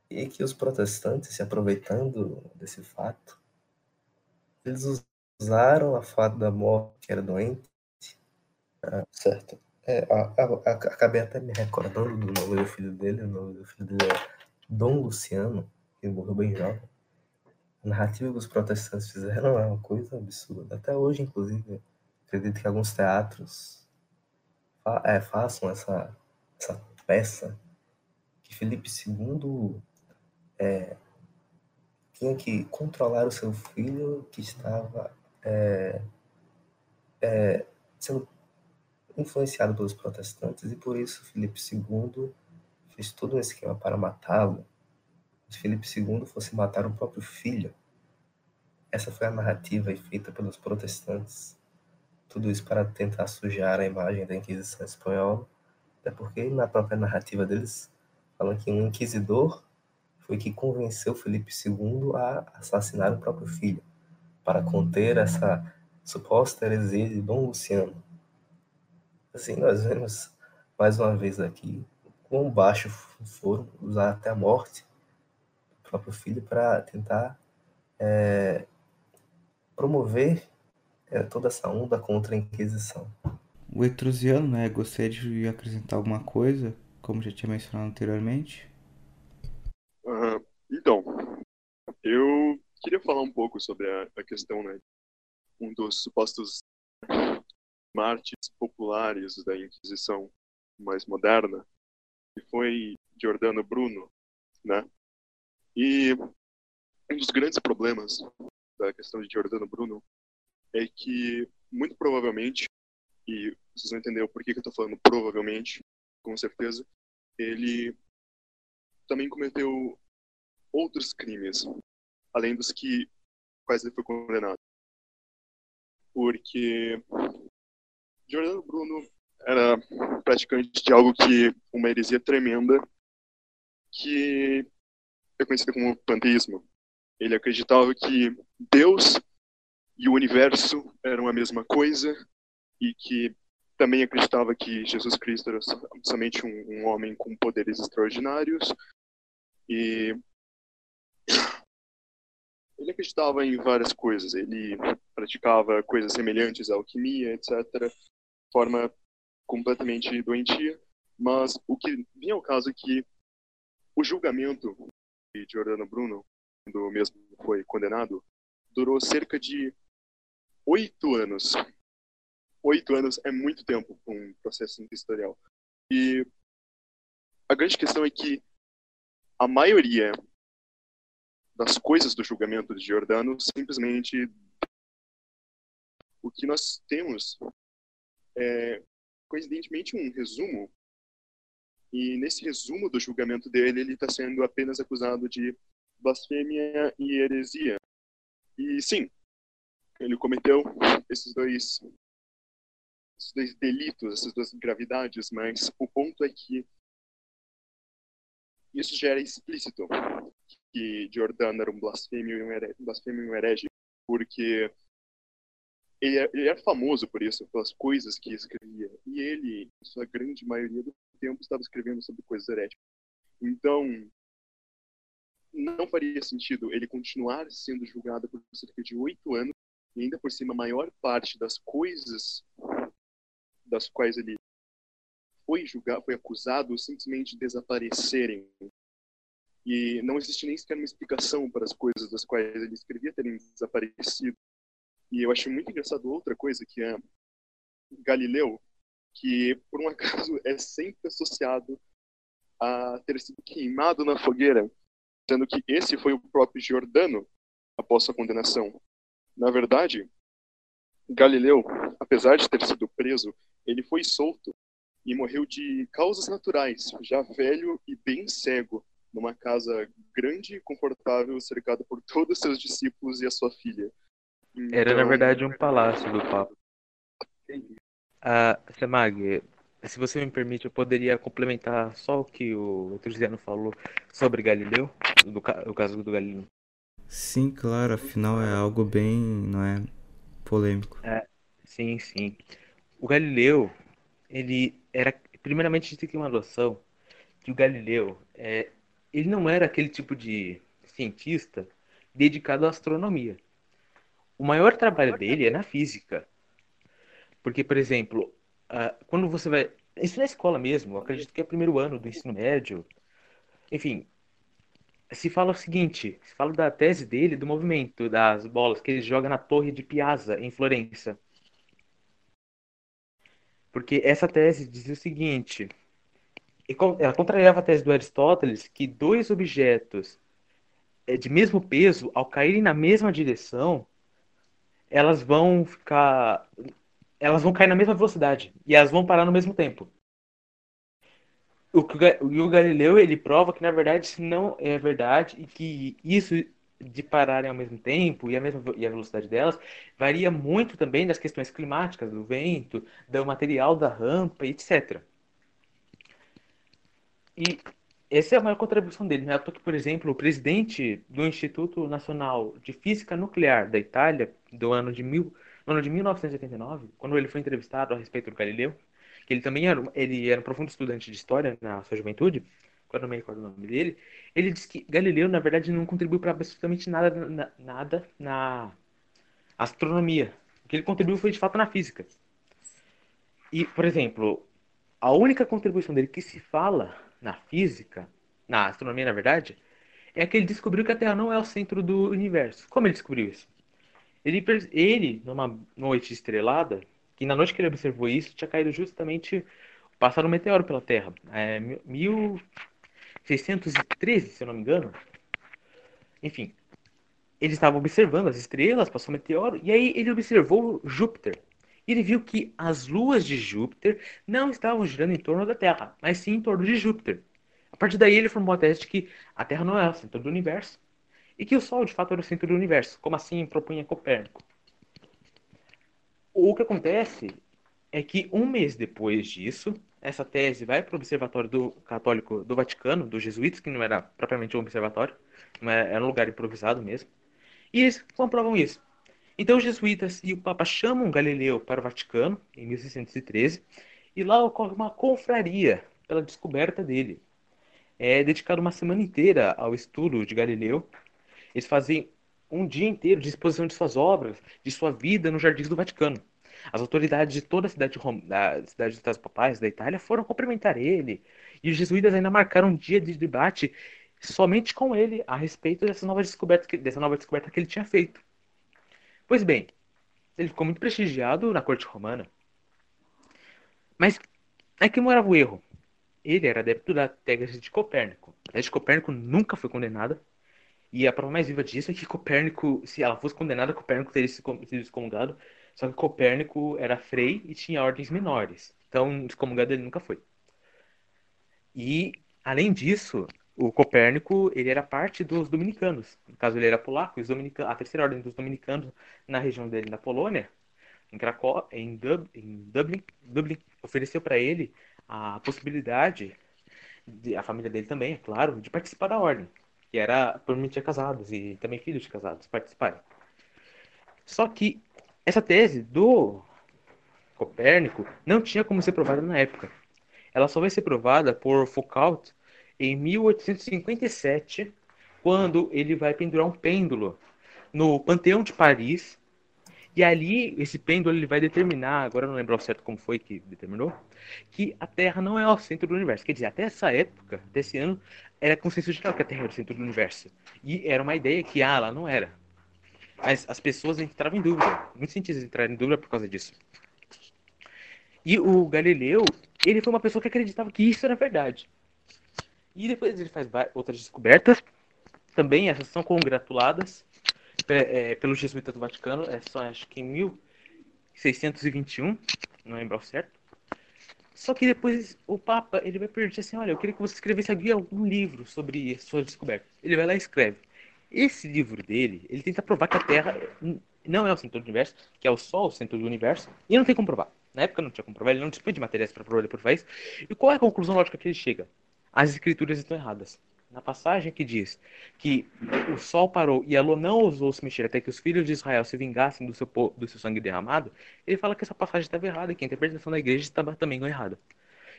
E que os protestantes, se aproveitando desse fato, eles usaram a fato da morte que era doente, ah, certo? É, a, a, a, acabei até me recordando do nome do filho dele. O nome do filho dele é Dom Luciano, que morreu bem jovem. A narrativa que os protestantes fizeram é uma coisa absurda. Até hoje, inclusive, acredito que alguns teatros fa é, façam essa, essa peça que Felipe II é, tinha que controlar o seu filho que estava é, é, sendo influenciado pelos protestantes e por isso Filipe II fez todo um esquema para matá-lo. Se Filipe II fosse matar o próprio filho. Essa foi a narrativa feita pelos protestantes. Tudo isso para tentar sujar a imagem da Inquisição espanhola, até porque na própria narrativa deles falam que um inquisidor foi que convenceu Felipe II a assassinar o próprio filho, para conter essa suposta heresia de Dom Luciano. Assim, nós vemos mais uma vez aqui quão baixo foram usar até a morte do próprio filho para tentar é, promover é, toda essa onda contra a Inquisição. O Etrusiano, né, gostaria de acrescentar alguma coisa, como já tinha mencionado anteriormente? Uh, então, eu queria falar um pouco sobre a, a questão, né, um dos supostos mártires populares da Inquisição mais moderna, que foi Giordano Bruno, né? E um dos grandes problemas da questão de Giordano Bruno é que, muito provavelmente, e vocês vão entender o porquê que eu estou falando provavelmente, com certeza, ele também cometeu outros crimes, além dos que quais ele foi condenado. Porque Giordano Bruno era praticante de algo que uma heresia tremenda que é conhecida como panteísmo. Ele acreditava que Deus e o universo eram a mesma coisa e que também acreditava que Jesus Cristo era somente um, um homem com poderes extraordinários e ele acreditava em várias coisas. Ele praticava coisas semelhantes à alquimia, etc. De forma completamente doentia. Mas o que vinha ao caso é que o julgamento de Giordano Bruno, quando mesmo foi condenado, durou cerca de oito anos. Oito anos é muito tempo para um processo inquisitorial. E a grande questão é que a maioria das coisas do julgamento de Giordano simplesmente o que nós temos é coincidentemente um resumo. E nesse resumo do julgamento dele ele está sendo apenas acusado de blasfêmia e heresia. E sim ele cometeu esses dois esses dois delitos essas duas gravidades mas o ponto é que isso já era explícito que Giordano era um blasfêmio e um herege, blasfêmio e um herege porque ele, é, ele era famoso por isso, pelas coisas que escrevia. E ele, em sua grande maioria do tempo, estava escrevendo sobre coisas heréticas. Então, não faria sentido ele continuar sendo julgado por cerca de oito anos e ainda por cima a maior parte das coisas das quais ele foi julgado, foi acusado, simplesmente desaparecerem e não existe nem sequer uma explicação para as coisas das quais ele escrevia terem desaparecido. E eu acho muito engraçado outra coisa, que é Galileu, que por um acaso é sempre associado a ter sido queimado na fogueira, sendo que esse foi o próprio Giordano após sua condenação. Na verdade, Galileu, apesar de ter sido preso, ele foi solto e morreu de causas naturais, já velho e bem cego, numa casa grande e confortável, cercada por todos os seus discípulos e a sua filha. Então... Era, na então, verdade, um palácio do Papa. Ah, Semag, se você me permite, eu poderia complementar só o que o Truziano falou sobre Galileu, do, o caso do Galileu. Sim, claro, afinal é algo bem, não é, polêmico. É, sim, sim. O Galileu, ele era, primeiramente, a gente tem que ter uma noção que o Galileu é, ele não era aquele tipo de cientista dedicado à astronomia. O maior trabalho dele é na física. Porque, por exemplo, quando você vai. Isso na escola mesmo, acredito que é primeiro ano do ensino médio. Enfim, se fala o seguinte: se fala da tese dele, do movimento das bolas que ele joga na Torre de Piazza, em Florença. Porque essa tese dizia o seguinte: ela contrariava a tese do Aristóteles que dois objetos é, de mesmo peso, ao caírem na mesma direção, elas vão ficar. Elas vão cair na mesma velocidade e elas vão parar no mesmo tempo. O, o Galileu ele prova que na verdade isso não é verdade e que isso de pararem ao mesmo tempo e a mesma e a velocidade delas varia muito também das questões climáticas, do vento, do material da rampa, etc. E essa é a maior contribuição dele. Né? Porque, por exemplo, o presidente do Instituto Nacional de Física Nuclear da Itália, do ano de, mil, no ano de 1989, quando ele foi entrevistado a respeito do Galileu, que ele também era, ele era um profundo estudante de história na sua juventude, quando não me recordo o nome dele, ele disse que Galileu, na verdade, não contribuiu para absolutamente nada na, nada na astronomia. O que ele contribuiu foi, de fato, na física. E, por exemplo, a única contribuição dele que se fala na física, na astronomia, na verdade, é que ele descobriu que a Terra não é o centro do universo. Como ele descobriu isso? Ele, ele numa noite estrelada, que na noite que ele observou isso, tinha caído justamente passado um meteoro pela Terra. É, 1613, se eu não me engano. Enfim, ele estava observando as estrelas, passou um meteoro, e aí ele observou Júpiter ele viu que as luas de Júpiter não estavam girando em torno da Terra, mas sim em torno de Júpiter. A partir daí ele formou a tese de que a Terra não é o centro do universo e que o Sol de fato era o centro do universo, como assim propunha Copérnico. O que acontece é que um mês depois disso, essa tese vai para o Observatório do Católico do Vaticano, dos jesuítas, que não era propriamente um observatório, era um lugar improvisado mesmo, e eles comprovam isso. Então os jesuítas e o Papa chamam Galileu para o Vaticano em 1613 e lá ocorre uma confraria pela descoberta dele. É dedicado uma semana inteira ao estudo de Galileu. Eles fazem um dia inteiro de exposição de suas obras, de sua vida nos jardins do Vaticano. As autoridades de toda a cidade, de da cidade dos Estados Papais da Itália foram cumprimentar ele. E os jesuítas ainda marcaram um dia de debate somente com ele a respeito dessa nova descoberta, dessa nova descoberta que ele tinha feito. Pois bem, ele ficou muito prestigiado na corte romana. Mas é que morava o erro. Ele era adepto da tese de Copérnico. A tese de Copérnico nunca foi condenada. E a prova mais viva disso é que Copérnico, se ela fosse condenada, Copérnico teria sido excomungado. Só que Copérnico era frei e tinha ordens menores. Então, excomungado ele nunca foi. E, além disso, o Copérnico ele era parte dos dominicanos. No caso, ele era polaco. E os dominicanos, a terceira ordem dos dominicanos na região dele, na Polônia, em Cracó, em, Dub, em Dublin, Dublin, ofereceu para ele a possibilidade, de, a família dele também, é claro, de participar da ordem, que era permitir casados e também filhos de casados participarem. Só que essa tese do Copérnico não tinha como ser provada na época. Ela só vai ser provada por Foucault em 1857, quando ele vai pendurar um pêndulo no Panteão de Paris. E ali, esse pêndulo ele vai determinar, agora não lembro ao certo como foi que determinou, que a Terra não é o centro do universo. Quer dizer, até essa época, desse ano, era consenso geral que a Terra era o centro do universo. E era uma ideia que, ah, ela não era. Mas as pessoas entravam em dúvida. Muitos cientistas entraram em dúvida por causa disso. E o Galileu, ele foi uma pessoa que acreditava que isso era verdade. E depois ele faz outras descobertas. Também essas são congratuladas é, pelos jesuítas do Vaticano. É só acho que em 1621, não lembro ao certo. Só que depois o Papa ele vai perguntar assim, olha, eu queria que você escrevesse algum livro sobre suas descobertas. Ele vai lá e escreve. Esse livro dele, ele tenta provar que a Terra não é o centro do universo, que é o Sol o centro do universo, e não tem como provar. Na época não tinha como provar, ele não dispõe de materiais para provar por. E qual é a conclusão lógica que ele chega? As escrituras estão erradas. Na passagem que diz que o sol parou e a lua não ousou se mexer até que os filhos de Israel se vingassem do seu, do seu sangue derramado, ele fala que essa passagem estava errada que a interpretação da igreja estava também errada.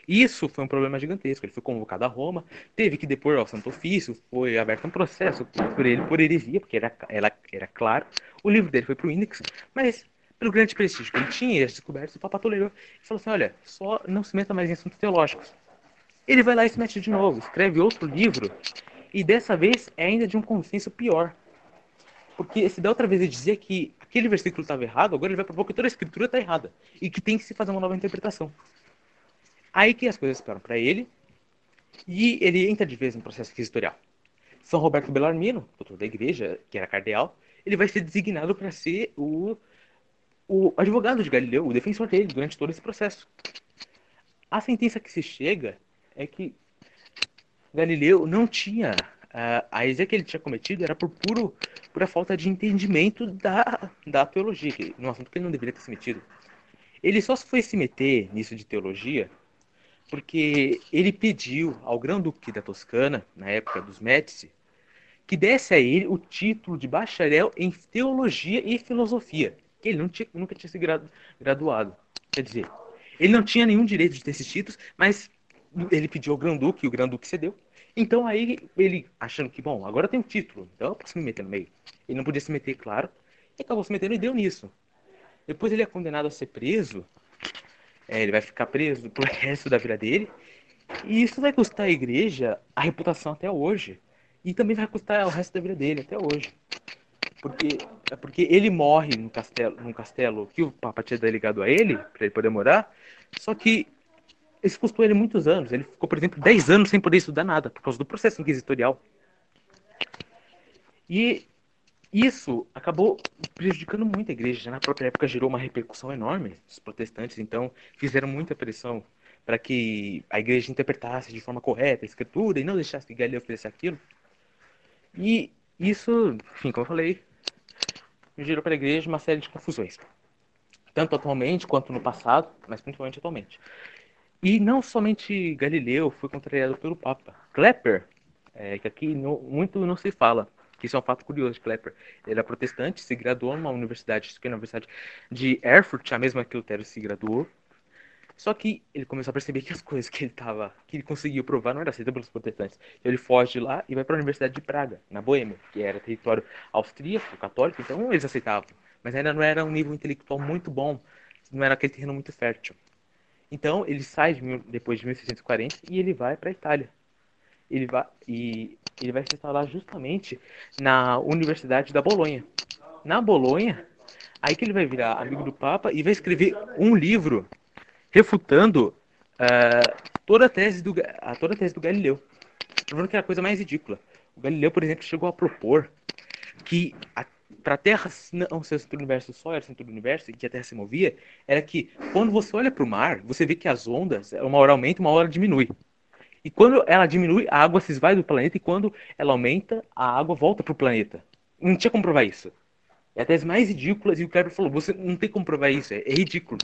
Isso foi um problema gigantesco. Ele foi convocado a Roma, teve que depor ao Santo Ofício, foi aberto um processo por ele por heresia, porque era, era, era claro. O livro dele foi para o Index, mas pelo grande prestígio que ele tinha, as descobertas, o Papa tolerou e falou assim: olha, só não se meta mais em assuntos teológicos. Ele vai lá e se mete de novo, escreve outro livro, e dessa vez é ainda de um consenso pior. Porque se da outra vez ele dizia que aquele versículo estava errado, agora ele vai propor que toda a escritura está errada e que tem que se fazer uma nova interpretação. Aí que as coisas esperam para ele e ele entra de vez no processo inquisitorial. São Roberto Bellarmino, doutor da igreja, que era cardeal, ele vai ser designado para ser o, o advogado de Galileu, o defensor dele durante todo esse processo. A sentença que se chega é que Galileu não tinha a, a heresia que ele tinha cometido era por puro pura falta de entendimento da, da teologia, no assunto que ele não deveria ter se metido. Ele só foi se meter nisso de teologia porque ele pediu ao Grão-Duque da Toscana, na época dos Médici, que desse a ele o título de bacharel em teologia e filosofia, que ele tinha, nunca tinha se graduado. Quer dizer, ele não tinha nenhum direito de ter esses títulos, mas ele pediu ao Grão-Duque e o Grão-Duque cedeu. Então aí ele, achando que, bom, agora tem um título, então eu posso me meter no meio. Ele não podia se meter, claro, e acabou se metendo e deu nisso. Depois ele é condenado a ser preso, é, ele vai ficar preso pro resto da vida dele, e isso vai custar à igreja a reputação até hoje. E também vai custar o resto da vida dele até hoje. Porque, é porque ele morre no castelo, num castelo que o Papa tinha delegado a ele, para ele poder morar, só que isso custou ele muitos anos. Ele ficou, por exemplo, 10 anos sem poder estudar nada, por causa do processo inquisitorial. E isso acabou prejudicando muito a igreja. Na própria época gerou uma repercussão enorme. Os protestantes, então, fizeram muita pressão para que a igreja interpretasse de forma correta a escritura e não deixasse Galileu oferecer aquilo. E isso, enfim, como eu falei, gerou para a igreja uma série de confusões. Tanto atualmente quanto no passado, mas principalmente atualmente. E não somente Galileu foi contrariado pelo Papa. Klepper, é, que aqui muito não se fala, que isso é um fato curioso de Klepper. Ele era protestante, se graduou numa universidade, que é a Universidade de Erfurt, a mesma que Lutero se graduou. Só que ele começou a perceber que as coisas que ele tava, que ele conseguiu provar não era aceita pelos protestantes. Então ele foge de lá e vai para a Universidade de Praga, na Boêmia, que era território austríaco, católico, então eles aceitavam. Mas ainda não era um nível intelectual muito bom, não era aquele terreno muito fértil. Então ele sai de, depois de 1640 e ele vai para a Itália. Ele vai e ele vai se instalar justamente na Universidade da Bolonha. Na Bolonha, aí que ele vai virar amigo do Papa e vai escrever um livro refutando uh, toda, a tese do, a, toda a tese do Galileu. Provando que era a coisa mais ridícula. O Galileu, por exemplo, chegou a propor que para a Terra não ser o centro do universo, só era o centro do universo e que a Terra se movia, era que quando você olha para o mar, você vê que as ondas, uma hora aumenta, uma hora diminui. E quando ela diminui, a água se esvai do planeta, e quando ela aumenta, a água volta para o planeta. Não tinha como provar isso. É até as mais ridículas, e o Kepler falou: você não tem como provar isso, é, é ridículo.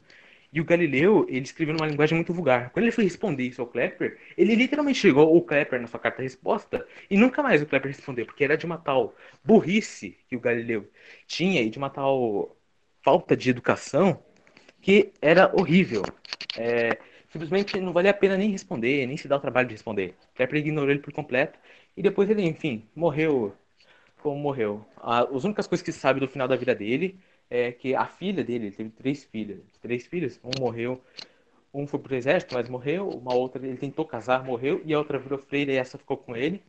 E o Galileu, ele escreveu numa linguagem muito vulgar. Quando ele foi responder isso ao Kepler, ele literalmente chegou o Kepler na sua carta resposta e nunca mais o Kepler respondeu, porque era de uma tal burrice que o Galileu tinha e de uma tal falta de educação que era horrível. É, simplesmente não valia a pena nem responder, nem se dar o trabalho de responder. Kepler ignorou ele por completo e depois ele, enfim, morreu como morreu. As únicas coisas que se sabe do final da vida dele é que a filha dele, ele teve três filhas, três filhos, um morreu, um foi pro exército, mas morreu, uma outra ele tentou casar, morreu, e a outra virou freira e essa ficou com ele.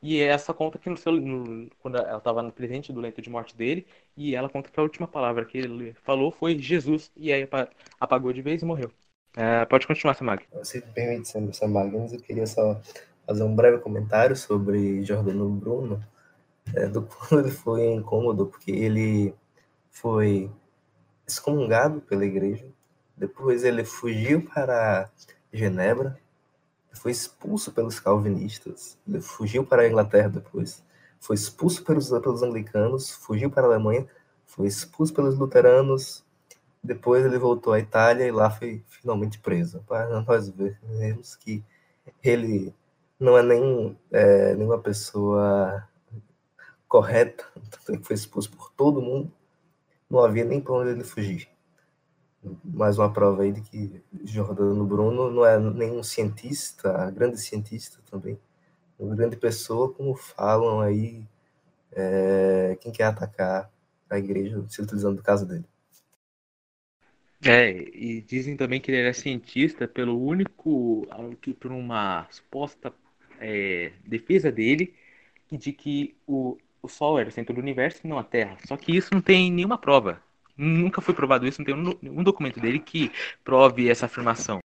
E essa conta que no seu, no, quando ela estava no presente do leito de morte dele, e ela conta que a última palavra que ele falou foi Jesus, e aí apagou de vez e morreu. É, pode continuar, Samag. Se permite, Samag, eu queria só fazer um breve comentário sobre Jordano Bruno, é, do quando ele foi incômodo, porque ele foi excomungado pela igreja, depois ele fugiu para Genebra, foi expulso pelos calvinistas, ele fugiu para a Inglaterra depois, foi expulso pelos, pelos anglicanos, fugiu para a Alemanha, foi expulso pelos luteranos, depois ele voltou à Itália e lá foi finalmente preso. Para nós vermos que ele não é nem é, nenhuma pessoa correta, foi expulso por todo mundo, não havia nem para onde ele fugir. Mais uma prova aí de que Jordano Bruno não é nenhum cientista, grande cientista também, uma grande pessoa, como falam aí é, quem quer atacar a igreja, se utilizando do caso dele. É, e dizem também que ele era cientista pelo único, por uma suposta é, defesa dele, de que o o Sol era o centro do universo e não a Terra. Só que isso não tem nenhuma prova. Nunca foi provado isso, não tem um, um documento dele que prove essa afirmação.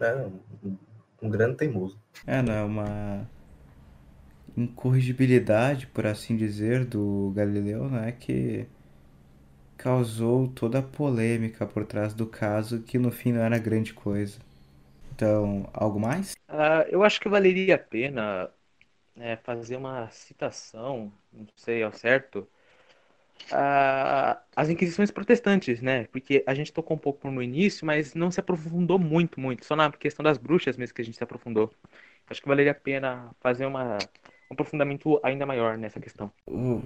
É, um, um grande teimoso. É, não, é uma incorrigibilidade, por assim dizer, do Galileu, né, que causou toda a polêmica por trás do caso, que no fim não era grande coisa. Então, algo mais? Uh, eu acho que valeria a pena é, fazer uma citação, não sei ao certo, as inquisições protestantes, né? Porque a gente tocou um pouco no início, mas não se aprofundou muito, muito. Só na questão das bruxas mesmo que a gente se aprofundou. Acho que valeria a pena fazer uma, um aprofundamento ainda maior nessa questão. Uh,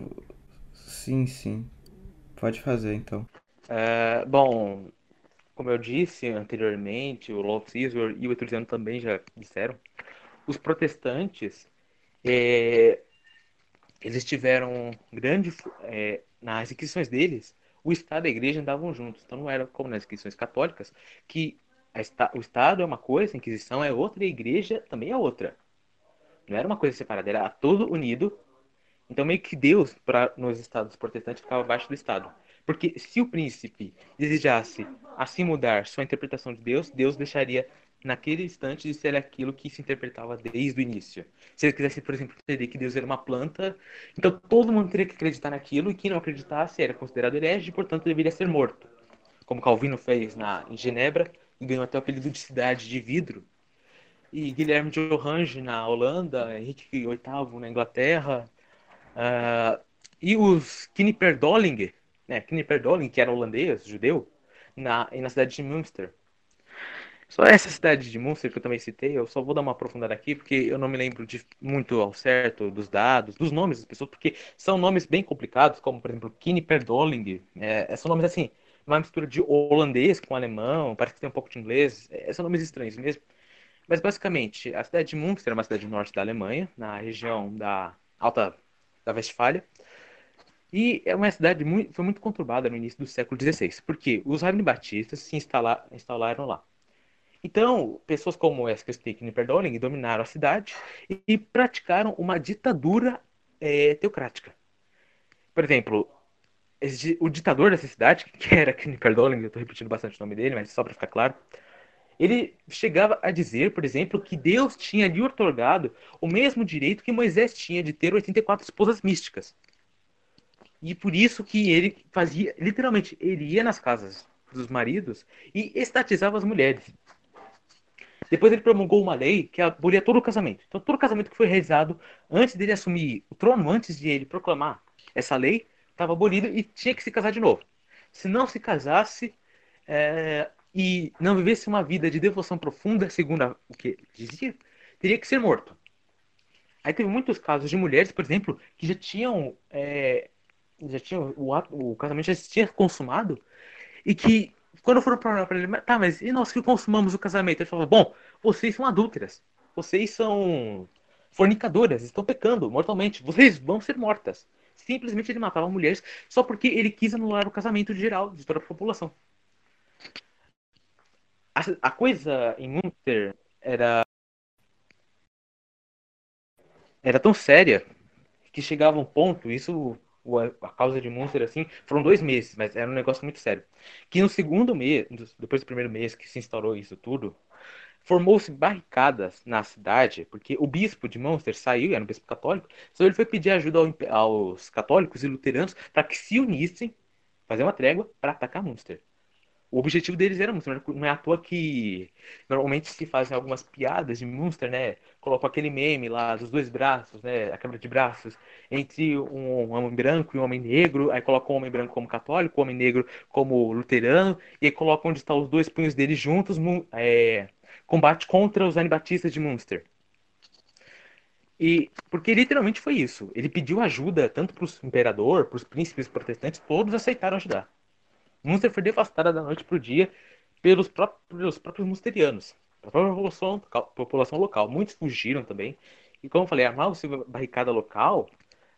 sim, sim. Pode fazer, então. É, bom, como eu disse anteriormente, o Lord Caesar e o Etrusiano também já disseram, os protestantes é, eles tiveram grande. É, nas inscrições deles, o Estado e a Igreja andavam juntos. Então não era como nas inscrições católicas, que esta, o Estado é uma coisa, a Inquisição é outra e a Igreja também é outra. Não era uma coisa separada, era tudo unido. Então meio que Deus, para nos estados protestantes, ficava abaixo do Estado. Porque se o príncipe desejasse assim mudar sua interpretação de Deus, Deus deixaria naquele instante de ser aquilo que se interpretava desde o início. Se ele quisesse, por exemplo, entender que Deus era uma planta, então todo mundo teria que acreditar naquilo, e quem não acreditasse era considerado herege e, portanto, deveria ser morto. Como Calvino fez na, em Genebra, e ganhou até o apelido de cidade de vidro. E Guilherme de Orange na Holanda, Henrique VIII na Inglaterra, uh, e os Knipperdoling, né, Knipperdoling, que era holandês, judeu, na, na cidade de Münster. Só essa cidade de Munster que eu também citei, eu só vou dar uma aprofundada aqui, porque eu não me lembro de muito ao certo dos dados, dos nomes das pessoas, porque são nomes bem complicados, como por exemplo Kini Perdoling, é, são nomes assim, uma mistura de holandês com alemão, parece que tem um pouco de inglês, é, são nomes estranhos mesmo. Mas basicamente, a cidade de Munster é uma cidade norte da Alemanha, na região da Alta da Westfália. E é uma cidade muito, foi muito conturbada no início do século XVI, porque os batistas se instalar, instalaram lá. Então, pessoas como Eskilstik e Perdoling dominaram a cidade e praticaram uma ditadura é, teocrática. Por exemplo, o ditador dessa cidade, que era Knipperdoling, eu estou repetindo bastante o nome dele, mas só para ficar claro, ele chegava a dizer, por exemplo, que Deus tinha lhe otorgado o mesmo direito que Moisés tinha de ter 84 esposas místicas. E por isso que ele fazia, literalmente, ele ia nas casas dos maridos e estatizava as mulheres. Depois ele promulgou uma lei que abolia todo o casamento. Então, todo casamento que foi realizado antes dele assumir o trono, antes de ele proclamar essa lei, estava abolido e tinha que se casar de novo. Se não se casasse, é, e não vivesse uma vida de devoção profunda, segundo o que dizia, teria que ser morto. Aí teve muitos casos de mulheres, por exemplo, que já tinham, é, já tinham o, ato, o casamento já tinha consumado e que quando foram para ele, tá, mas e nós que consumamos o casamento? Ele falou, bom, vocês são adúlteras, vocês são fornicadoras, estão pecando mortalmente, vocês vão ser mortas. Simplesmente ele matava mulheres só porque ele quis anular o casamento geral de toda a população a, a coisa em Munster era era tão séria que chegava um ponto, isso a causa de Munster assim, foram dois meses, mas era um negócio muito sério. Que no segundo mês, depois do primeiro mês que se instaurou isso tudo, formou-se barricadas na cidade, porque o bispo de Munster saiu, era um bispo católico, então ele foi pedir ajuda aos católicos e luteranos para que se unissem, fazer uma trégua para atacar Munster o objetivo deles era Munster. Não é à toa que normalmente se fazem algumas piadas de Munster, né? Colocam aquele meme lá dos dois braços, né? A quebra de braços entre um homem branco e um homem negro. Aí colocam o homem branco como católico, o homem negro como luterano. E aí colocam onde estão os dois punhos deles juntos. É, combate contra os anibatistas de Munster. E porque literalmente foi isso. Ele pediu ajuda tanto para o imperador, para os príncipes protestantes, todos aceitaram ajudar. Munster foi devastada da noite para o dia pelos próprios, musterianos, a própria população, população local. Muitos fugiram também. E como eu falei, armava-se barricada local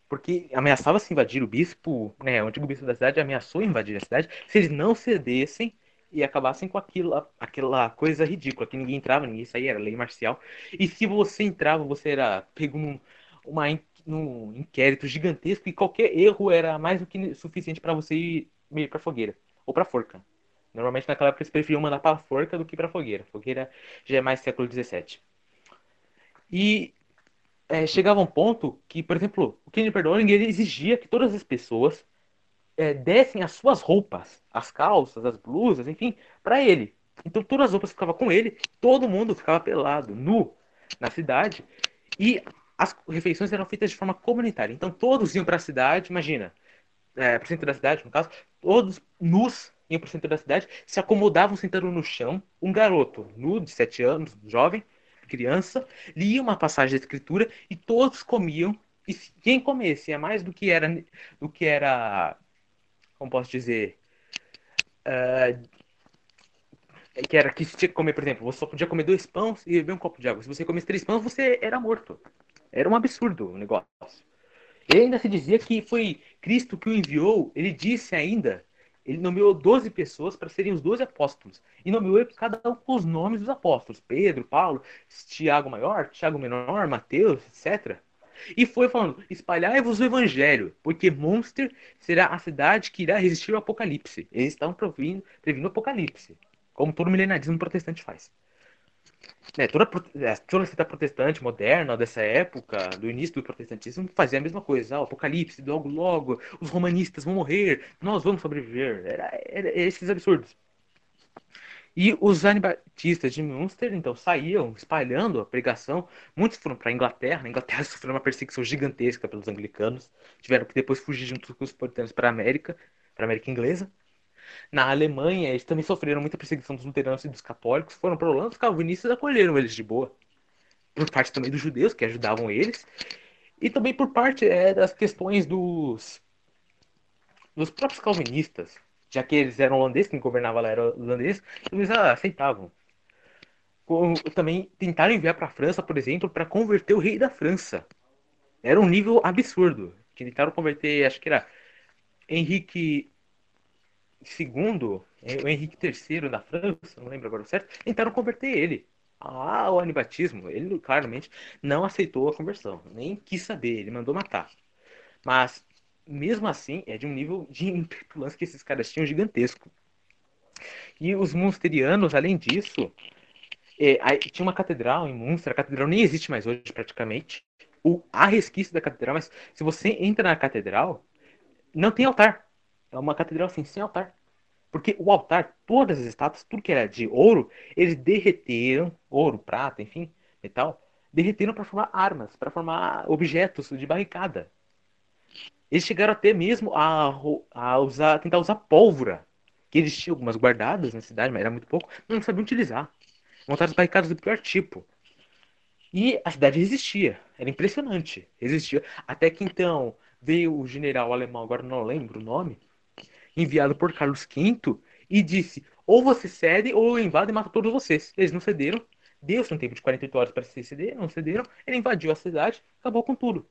porque ameaçava se invadir o bispo, né, o antigo bispo da cidade ameaçou invadir a cidade se eles não cedessem e acabassem com aquilo, aquela coisa ridícula, que ninguém entrava, ninguém saía, era lei marcial. E se você entrava, você era pego num, uma, num inquérito gigantesco e qualquer erro era mais do que suficiente para você ir, ir para fogueira ou para forca. Normalmente naquela época eles preferiam mandar para forca do que para fogueira. Fogueira já é mais século XVII. E é, chegava um ponto que, por exemplo, o Kenny Perdoling ele exigia que todas as pessoas é, dessem as suas roupas, as calças, as blusas, enfim, para ele. Então todas as roupas ficavam com ele, todo mundo ficava pelado, nu, na cidade. E as refeições eram feitas de forma comunitária. Então todos iam para a cidade, imagina, é, para o centro da cidade, no caso, todos nus iam para o centro da cidade, se acomodavam sentando no chão. Um garoto nu, de 7 anos, jovem, criança, lia uma passagem da escritura e todos comiam. E quem comesse é mais do que era, do que era, como posso dizer, uh, que era que tinha que comer, por exemplo, você só podia comer dois pães e beber um copo de água. Se você comesse três pães, você era morto. Era um absurdo o negócio. Ele ainda se dizia que foi Cristo que o enviou. Ele disse ainda, ele nomeou 12 pessoas para serem os 12 apóstolos. E nomeou cada um com os nomes dos apóstolos: Pedro, Paulo, Tiago Maior, Tiago Menor, Mateus, etc. E foi falando: espalhai-vos o evangelho, porque Monster será a cidade que irá resistir ao apocalipse. Eles estavam previndo, previndo o apocalipse, como todo milenarismo protestante faz. É, toda, é, toda a cita protestante moderna dessa época, do início do protestantismo, fazia a mesma coisa. Ah, o apocalipse, logo, logo, os romanistas vão morrer, nós vamos sobreviver. Era, era esses absurdos. E os anibatistas de Münster, então, saíam espalhando a pregação. Muitos foram para a Inglaterra. Na Inglaterra sofreu uma perseguição gigantesca pelos anglicanos. Tiveram que depois fugir junto com os protestantes para a América, para a América Inglesa. Na Alemanha, eles também sofreram muita perseguição dos luteranos e dos católicos, foram para a Holanda, os calvinistas acolheram eles de boa. Por parte também dos judeus, que ajudavam eles, e também por parte é, das questões dos, dos próprios calvinistas, já que eles eram holandeses, quem governava lá era holandês, eles aceitavam. Também tentaram enviar para a França, por exemplo, para converter o rei da França. Era um nível absurdo. Tentaram converter, acho que era Henrique II, é, o Henrique III da França, não lembro agora certo, tentaram converter ele ao anibatismo. Ele claramente não aceitou a conversão, nem quis saber, ele mandou matar. Mas, mesmo assim, é de um nível de impetulância que esses caras tinham gigantesco. E os munsterianos, além disso, é, tinha uma catedral em Munster, a catedral nem existe mais hoje praticamente. O, há resquício da catedral, mas se você entra na catedral, não tem altar. É uma catedral assim, sem altar. Porque o altar, todas as estátuas, tudo que era de ouro, eles derreteram, ouro, prata, enfim, metal, derreteram para formar armas, para formar objetos de barricada. Eles chegaram até mesmo a, a usar, tentar usar pólvora, que eles tinham algumas guardadas na cidade, mas era muito pouco, não sabiam utilizar. Montaram barricadas do pior tipo. E a cidade resistia. Era impressionante. Resistia. Até que então veio o general alemão, agora não lembro o nome, enviado por Carlos V, e disse: ou você cede, ou eu invado e mato todos vocês. Eles não cederam. Deu-se um tempo de 48 horas para se ceder, não cederam. Ele invadiu a cidade, acabou com tudo.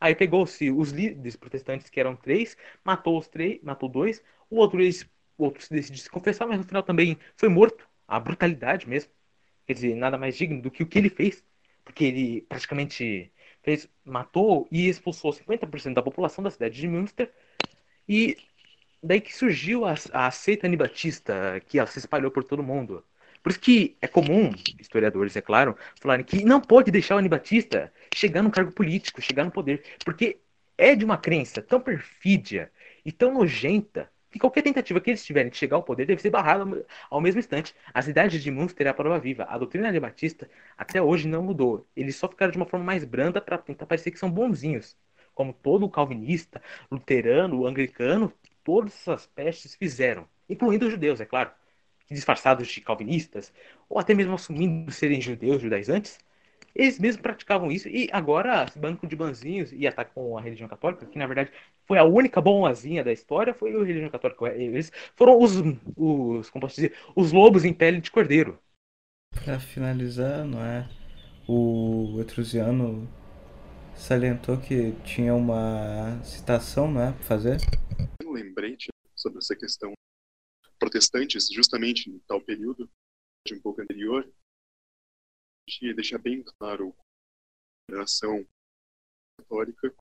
Aí pegou-se os líderes protestantes, que eram três, matou os três, matou dois. O outro, eles, o outro decidiu se confessar, mas no final também foi morto. A brutalidade mesmo. Quer dizer, nada mais digno do que o que ele fez. Porque ele praticamente fez, matou e expulsou 50% da população da cidade de Münster. E daí que surgiu a, a seita anibatista, que ela se espalhou por todo mundo. Por isso que é comum, historiadores, é claro, falarem que não pode deixar o anibatista chegar no cargo político, chegar no poder, porque é de uma crença tão perfídia e tão nojenta que qualquer tentativa que eles tiverem de chegar ao poder deve ser barrada ao mesmo instante. A cidade de Munster é a prova viva. A doutrina de Batista até hoje não mudou. Eles só ficaram de uma forma mais branda para tentar parecer que são bonzinhos. Como todo calvinista, luterano, anglicano, todas essas pestes fizeram. Incluindo os judeus, é claro. Disfarçados de calvinistas, ou até mesmo assumindo serem judeus, judaizantes, eles mesmos praticavam isso e agora se banco de banzinhos e atacam a religião católica, que na verdade foi a única boazinha da história, foi a religião católica. Eles foram os, os como posso dizer, os lobos em pele de cordeiro. Para finalizar, não é? O Etrusiano salientou que tinha uma citação, não é, para fazer? Um lembrete sobre essa questão protestantes, justamente em tal período, de um pouco anterior, de deixar bem claro a relação católica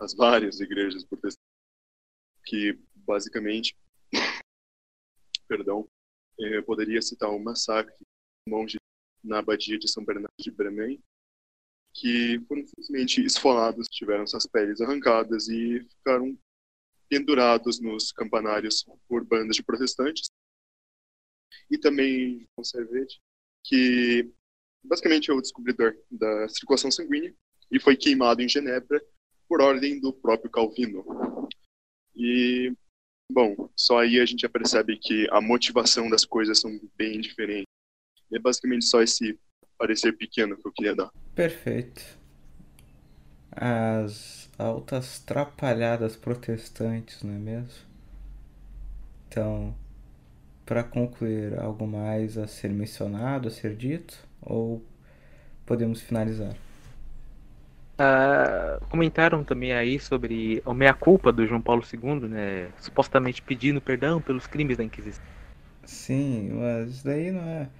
as várias igrejas protestantes que basicamente perdão eh, poderia citar o um massacre de monges na abadia de São Bernardo de Bremen que foram simplesmente esfolados, tiveram suas peles arrancadas e ficaram pendurados nos campanários por bandas de protestantes. E também João Servete, que basicamente é o descobridor da circulação sanguínea e foi queimado em Genebra por ordem do próprio Calvino. E, bom, só aí a gente já percebe que a motivação das coisas são bem diferentes. é basicamente só esse parecer pequeno que eu queria dar. Perfeito. As altas trapalhadas protestantes, não é mesmo? Então, para concluir, algo mais a ser mencionado, a ser dito? Ou podemos finalizar? Uh, comentaram também aí sobre a meia-culpa do João Paulo II, né? Supostamente pedindo perdão pelos crimes da Inquisição. Sim, mas daí não é.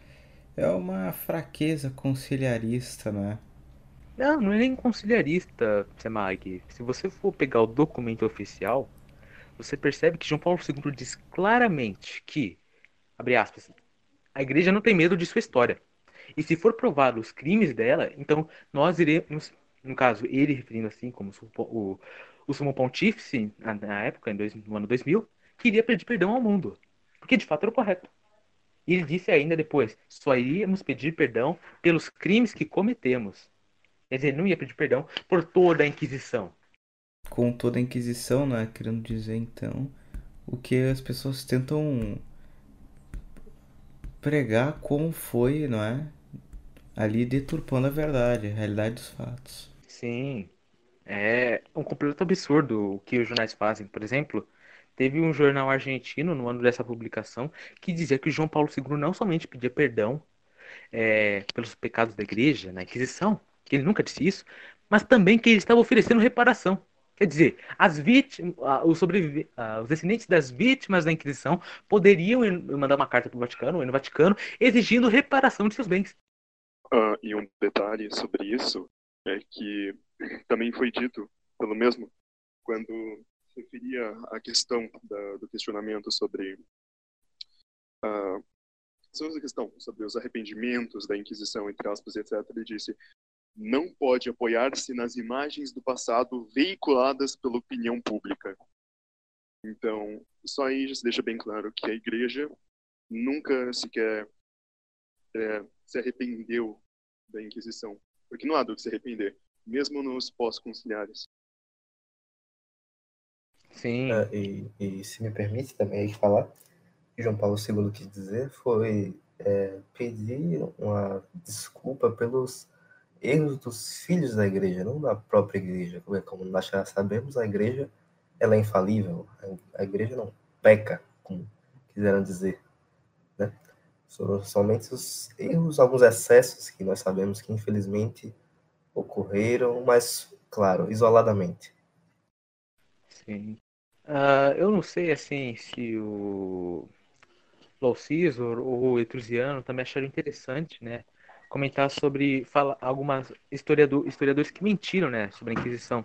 É uma fraqueza conciliarista, né? Não, não é nem conciliarista, Semag. Se você for pegar o documento oficial, você percebe que João Paulo II diz claramente que, abre aspas, a igreja não tem medo de sua história. E se for provado os crimes dela, então nós iremos, no caso, ele referindo assim como o, o sumo pontífice, na, época, em dois, no ano 2000, queria pedir perdão ao mundo. Porque de fato era o correto. E ele disse ainda depois: só iríamos pedir perdão pelos crimes que cometemos. Quer dizer, ele não ia pedir perdão por toda a Inquisição. Com toda a Inquisição, não é? Querendo dizer, então, o que as pessoas tentam pregar como foi, não é? Ali deturpando a verdade, a realidade dos fatos. Sim, é um completo absurdo o que os jornais fazem. Por exemplo, teve um jornal argentino no ano dessa publicação que dizia que João Paulo II não somente pedia perdão é, pelos pecados da igreja na Inquisição, que ele nunca disse isso, mas também que ele estava oferecendo reparação. Quer dizer, as vítimas, os, os descendentes das vítimas da Inquisição poderiam mandar uma carta para o Vaticano, ou no Vaticano, exigindo reparação de seus bens. Uh, e um detalhe sobre isso é que também foi dito pelo mesmo quando referia à questão da, do questionamento sobre uh, sobre a questão sobre os arrependimentos da Inquisição entre aspas etc ele disse não pode apoiar-se nas imagens do passado veiculadas pela opinião pública. Então, só aí já se deixa bem claro que a igreja nunca sequer é, se arrependeu da Inquisição. Porque não há do que se arrepender, mesmo nos pós-conciliares. Sim. É, e, e, se me permite também falar, João Paulo II quis dizer foi é, pedir uma desculpa pelos erros dos filhos da igreja, não da própria igreja. Como nós já sabemos, a igreja ela é infalível. A igreja não peca, como quiseram dizer. Né? São somente os erros, alguns excessos que nós sabemos que infelizmente ocorreram, mas, claro, isoladamente. Sim. Uh, eu não sei assim se o Laucisor ou o Etrusiano também acharam interessante, né? comentar sobre fala, algumas historiador, historiadores que mentiram né, sobre a Inquisição.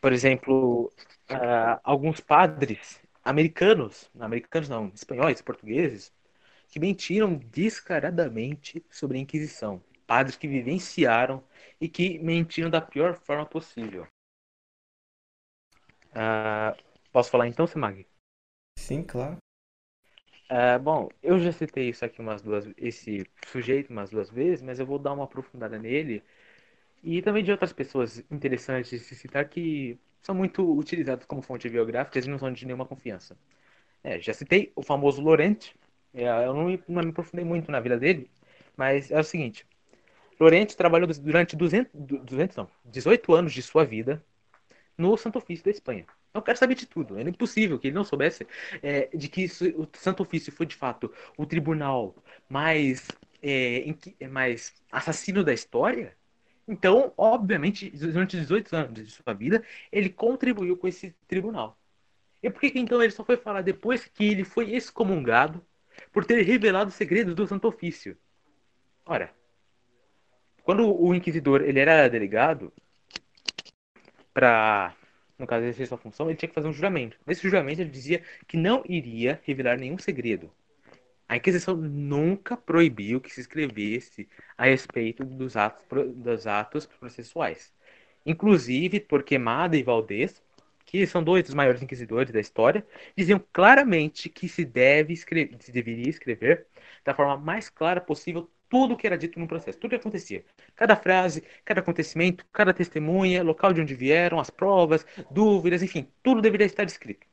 Por exemplo, uh, alguns padres americanos, americanos não, espanhóis, portugueses, que mentiram descaradamente sobre a Inquisição. Padres que vivenciaram e que mentiram da pior forma possível. Uh, posso falar então, Semag? Sim, claro. Uh, bom, eu já citei isso aqui umas duas, esse sujeito umas duas vezes, mas eu vou dar uma aprofundada nele e também de outras pessoas interessantes de se citar que são muito utilizadas como fonte biográfica e não são de nenhuma confiança. É, já citei o famoso Laurent, é, eu não me, não me aprofundei muito na vida dele, mas é o seguinte: Laurent trabalhou durante 200, 200 não, 18 anos de sua vida no Santo Ofício da Espanha. Eu quero saber de tudo. Era impossível que ele não soubesse é, de que isso, o Santo Ofício foi de fato o tribunal mais, é, mais assassino da história. Então, obviamente, durante 18 anos de sua vida, ele contribuiu com esse tribunal. E por que então ele só foi falar depois que ele foi excomungado por ter revelado os segredos do Santo Ofício? Ora, quando o inquisidor ele era delegado para no caso exercer sua função, ele tinha que fazer um juramento. Nesse juramento ele dizia que não iria revelar nenhum segredo. A Inquisição nunca proibiu que se escrevesse a respeito dos atos, dos atos processuais. Inclusive, Torquemada e Valdez, que são dois dos maiores inquisidores da história, diziam claramente que se, deve escrever, se deveria escrever da forma mais clara possível tudo o que era dito no processo, tudo o que acontecia. Cada frase, cada acontecimento, cada testemunha, local de onde vieram, as provas, dúvidas, enfim, tudo deveria estar escrito.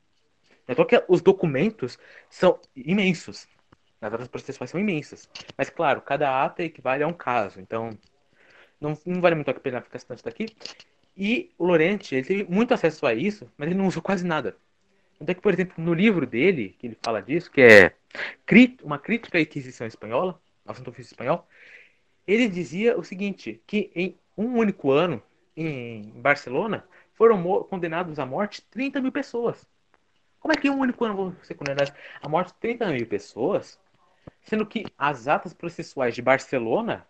Então que os documentos são imensos. As atas processuais são imensas. Mas, claro, cada ata equivale a um caso. Então, não, não vale muito a pena ficar tanto daqui. E o Lorente, ele teve muito acesso a isso, mas ele não usou quase nada. Então, que, por exemplo, no livro dele, que ele fala disso, que é Uma Crítica à Inquisição Espanhola, Santo Ofício Espanhol, ele dizia o seguinte, que em um único ano, em Barcelona, foram condenados à morte 30 mil pessoas. Como é que em um único ano vão ser condenados à morte 30 mil pessoas? Sendo que as atas processuais de Barcelona,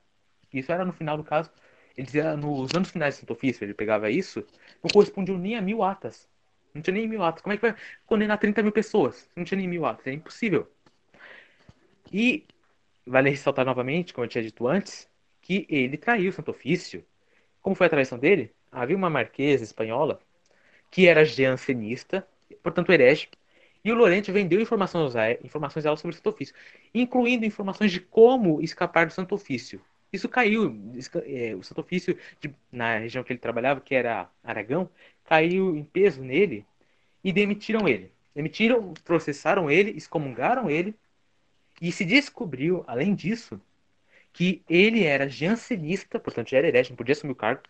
isso era no final do caso, ele dizia nos anos finais do Santo Ofício, ele pegava isso, não correspondiam nem a mil atas. Não tinha nem mil atas. Como é que vai condenar 30 mil pessoas? Não tinha nem mil atas. É impossível. E Vale ressaltar novamente, como eu tinha dito antes, que ele traiu o Santo Ofício. Como foi a traição dele? Havia uma marquesa espanhola que era jansenista, portanto herege, e o Lorente vendeu informações a, informações a ela sobre o Santo Ofício, incluindo informações de como escapar do Santo Ofício. Isso caiu, é, o Santo Ofício, de, na região que ele trabalhava, que era Aragão, caiu em peso nele, e demitiram ele. Demitiram, processaram ele, excomungaram ele e se descobriu, além disso, que ele era jansenista, portanto já era herege, não podia assumir o cargo,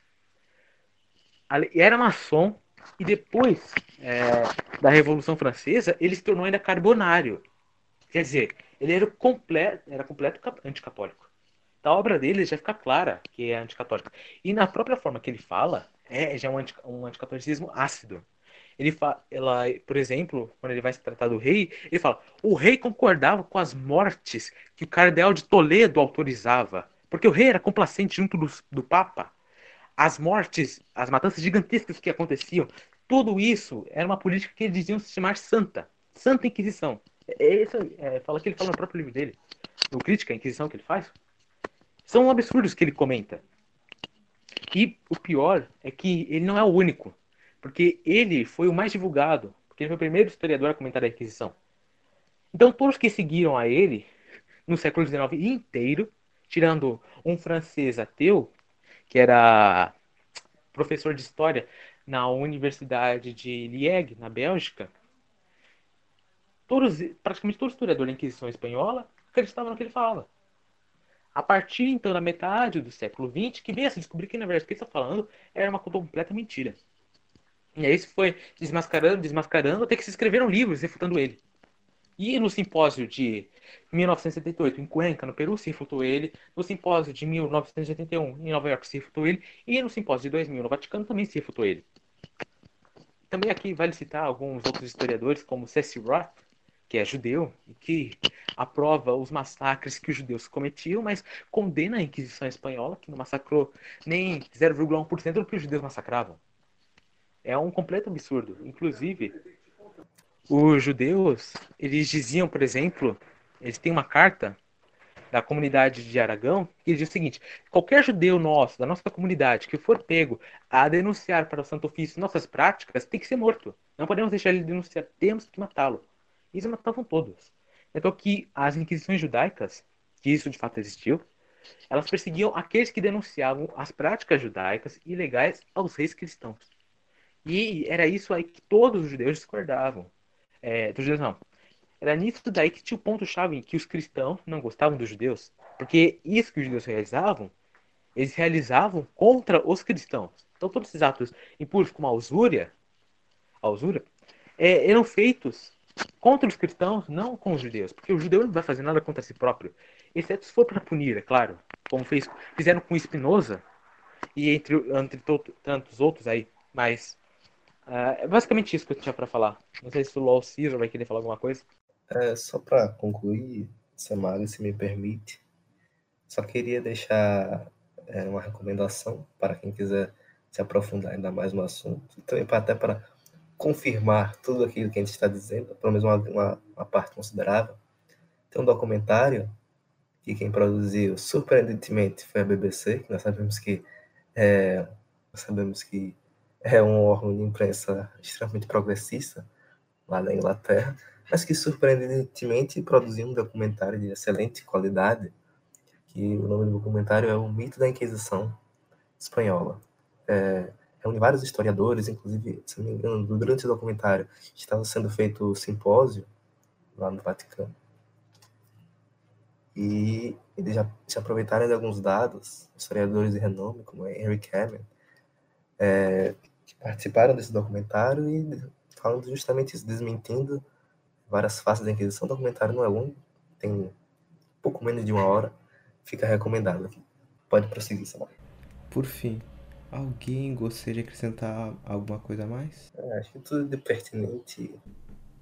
era maçom e depois é, da Revolução Francesa ele se tornou ainda carbonário. Quer dizer, ele era completo, era completo anticatólico. Da obra dele já fica clara que é anticatólica. E na própria forma que ele fala, é já um, anti, um anticatolicismo ácido. Ele fala, ela, por exemplo, quando ele vai se tratar do rei, ele fala: o rei concordava com as mortes que o cardeal de Toledo autorizava, porque o rei era complacente junto do, do papa. As mortes, as matanças gigantescas que aconteciam, tudo isso era uma política que eles diziam se chamar santa, Santa Inquisição. É, isso, é, fala que ele fala no próprio livro dele, no Crítica à Inquisição que ele faz. São absurdos que ele comenta. E o pior é que ele não é o único porque ele foi o mais divulgado, porque ele foi o primeiro historiador a comentar a Inquisição. Então, todos que seguiram a ele, no século XIX inteiro, tirando um francês ateu, que era professor de história na Universidade de Liège, na Bélgica, todos, praticamente todo historiador da Inquisição Espanhola acreditava no que ele falava. A partir então da metade do século XX, que veio a se descobrir que na verdade o que ele está falando era uma completa mentira. E aí se foi desmascarando, desmascarando, até que se escreveram livros refutando ele. E no simpósio de 1978 em Cuenca, no Peru, se refutou ele. No simpósio de 1981 em Nova York, se refutou ele. E no simpósio de 2000 no Vaticano também se refutou ele. Também aqui vale citar alguns outros historiadores, como C.S. Roth, que é judeu, e que aprova os massacres que os judeus cometiam, mas condena a Inquisição Espanhola, que não massacrou nem 0,1% do que os judeus massacravam. É um completo absurdo. Inclusive, os judeus, eles diziam, por exemplo, eles têm uma carta da comunidade de Aragão que diz o seguinte: qualquer judeu nosso, da nossa comunidade, que for pego a denunciar para o Santo Ofício nossas práticas, tem que ser morto. Não podemos deixar ele denunciar, temos que matá-lo. Eles matavam todos. Então que as inquisições judaicas, que isso de fato existiu, elas perseguiam aqueles que denunciavam as práticas judaicas ilegais aos reis cristãos. E era isso aí que todos os judeus discordavam. É, dos judeus não. Era nisso daí que tinha o ponto-chave que os cristãos não gostavam dos judeus. Porque isso que os judeus realizavam, eles realizavam contra os cristãos. Então todos esses atos impuros como a usúria, a usura, é, eram feitos contra os cristãos, não com os judeus. Porque o judeu não vai fazer nada contra si próprio. Exceto se for para punir, é claro. Como fez, fizeram com Spinoza e entre, entre tantos outros aí. Mas Uh, é basicamente isso que eu tinha para falar. Não sei se o LOL Caesar vai querer falar alguma coisa. É, só para concluir, Samara, se me permite, só queria deixar é, uma recomendação para quem quiser se aprofundar ainda mais no assunto, e também até para confirmar tudo aquilo que a gente está dizendo, pelo menos uma, uma, uma parte considerável. Tem um documentário que quem produziu, surpreendentemente, foi a BBC, que nós sabemos que é, nós sabemos que é um órgão de imprensa extremamente progressista lá na Inglaterra, mas que surpreendentemente produziu um documentário de excelente qualidade, que o nome do documentário é O Mito da Inquisição Espanhola. É, reúne vários historiadores, inclusive, se não me engano, durante o documentário estava sendo feito o simpósio lá no Vaticano. E eles já se aproveitaram de alguns dados, historiadores de renome, como Henry Cameron, é, que participaram desse documentário e falando justamente isso, desmentindo várias faces da Inquisição. O documentário não é longo, tem pouco menos de uma hora, fica recomendado aqui. Pode prosseguir, Samuel. Por fim, alguém gostaria de acrescentar alguma coisa a mais? É, acho que tudo de pertinente.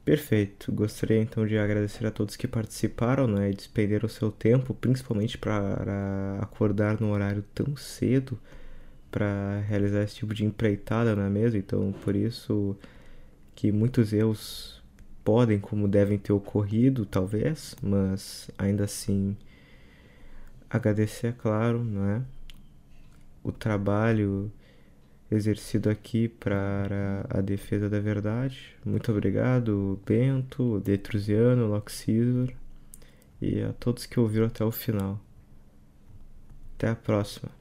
Perfeito. Gostaria então de agradecer a todos que participaram né, e despenderam o seu tempo, principalmente para acordar no horário tão cedo para realizar esse tipo de empreitada, não é mesmo? Então, por isso que muitos erros podem, como devem ter ocorrido, talvez, mas ainda assim agradecer, é claro, não é? O trabalho exercido aqui para a defesa da verdade. Muito obrigado, Bento, Detrusiano, Loxisor e a todos que ouviram até o final. Até a próxima.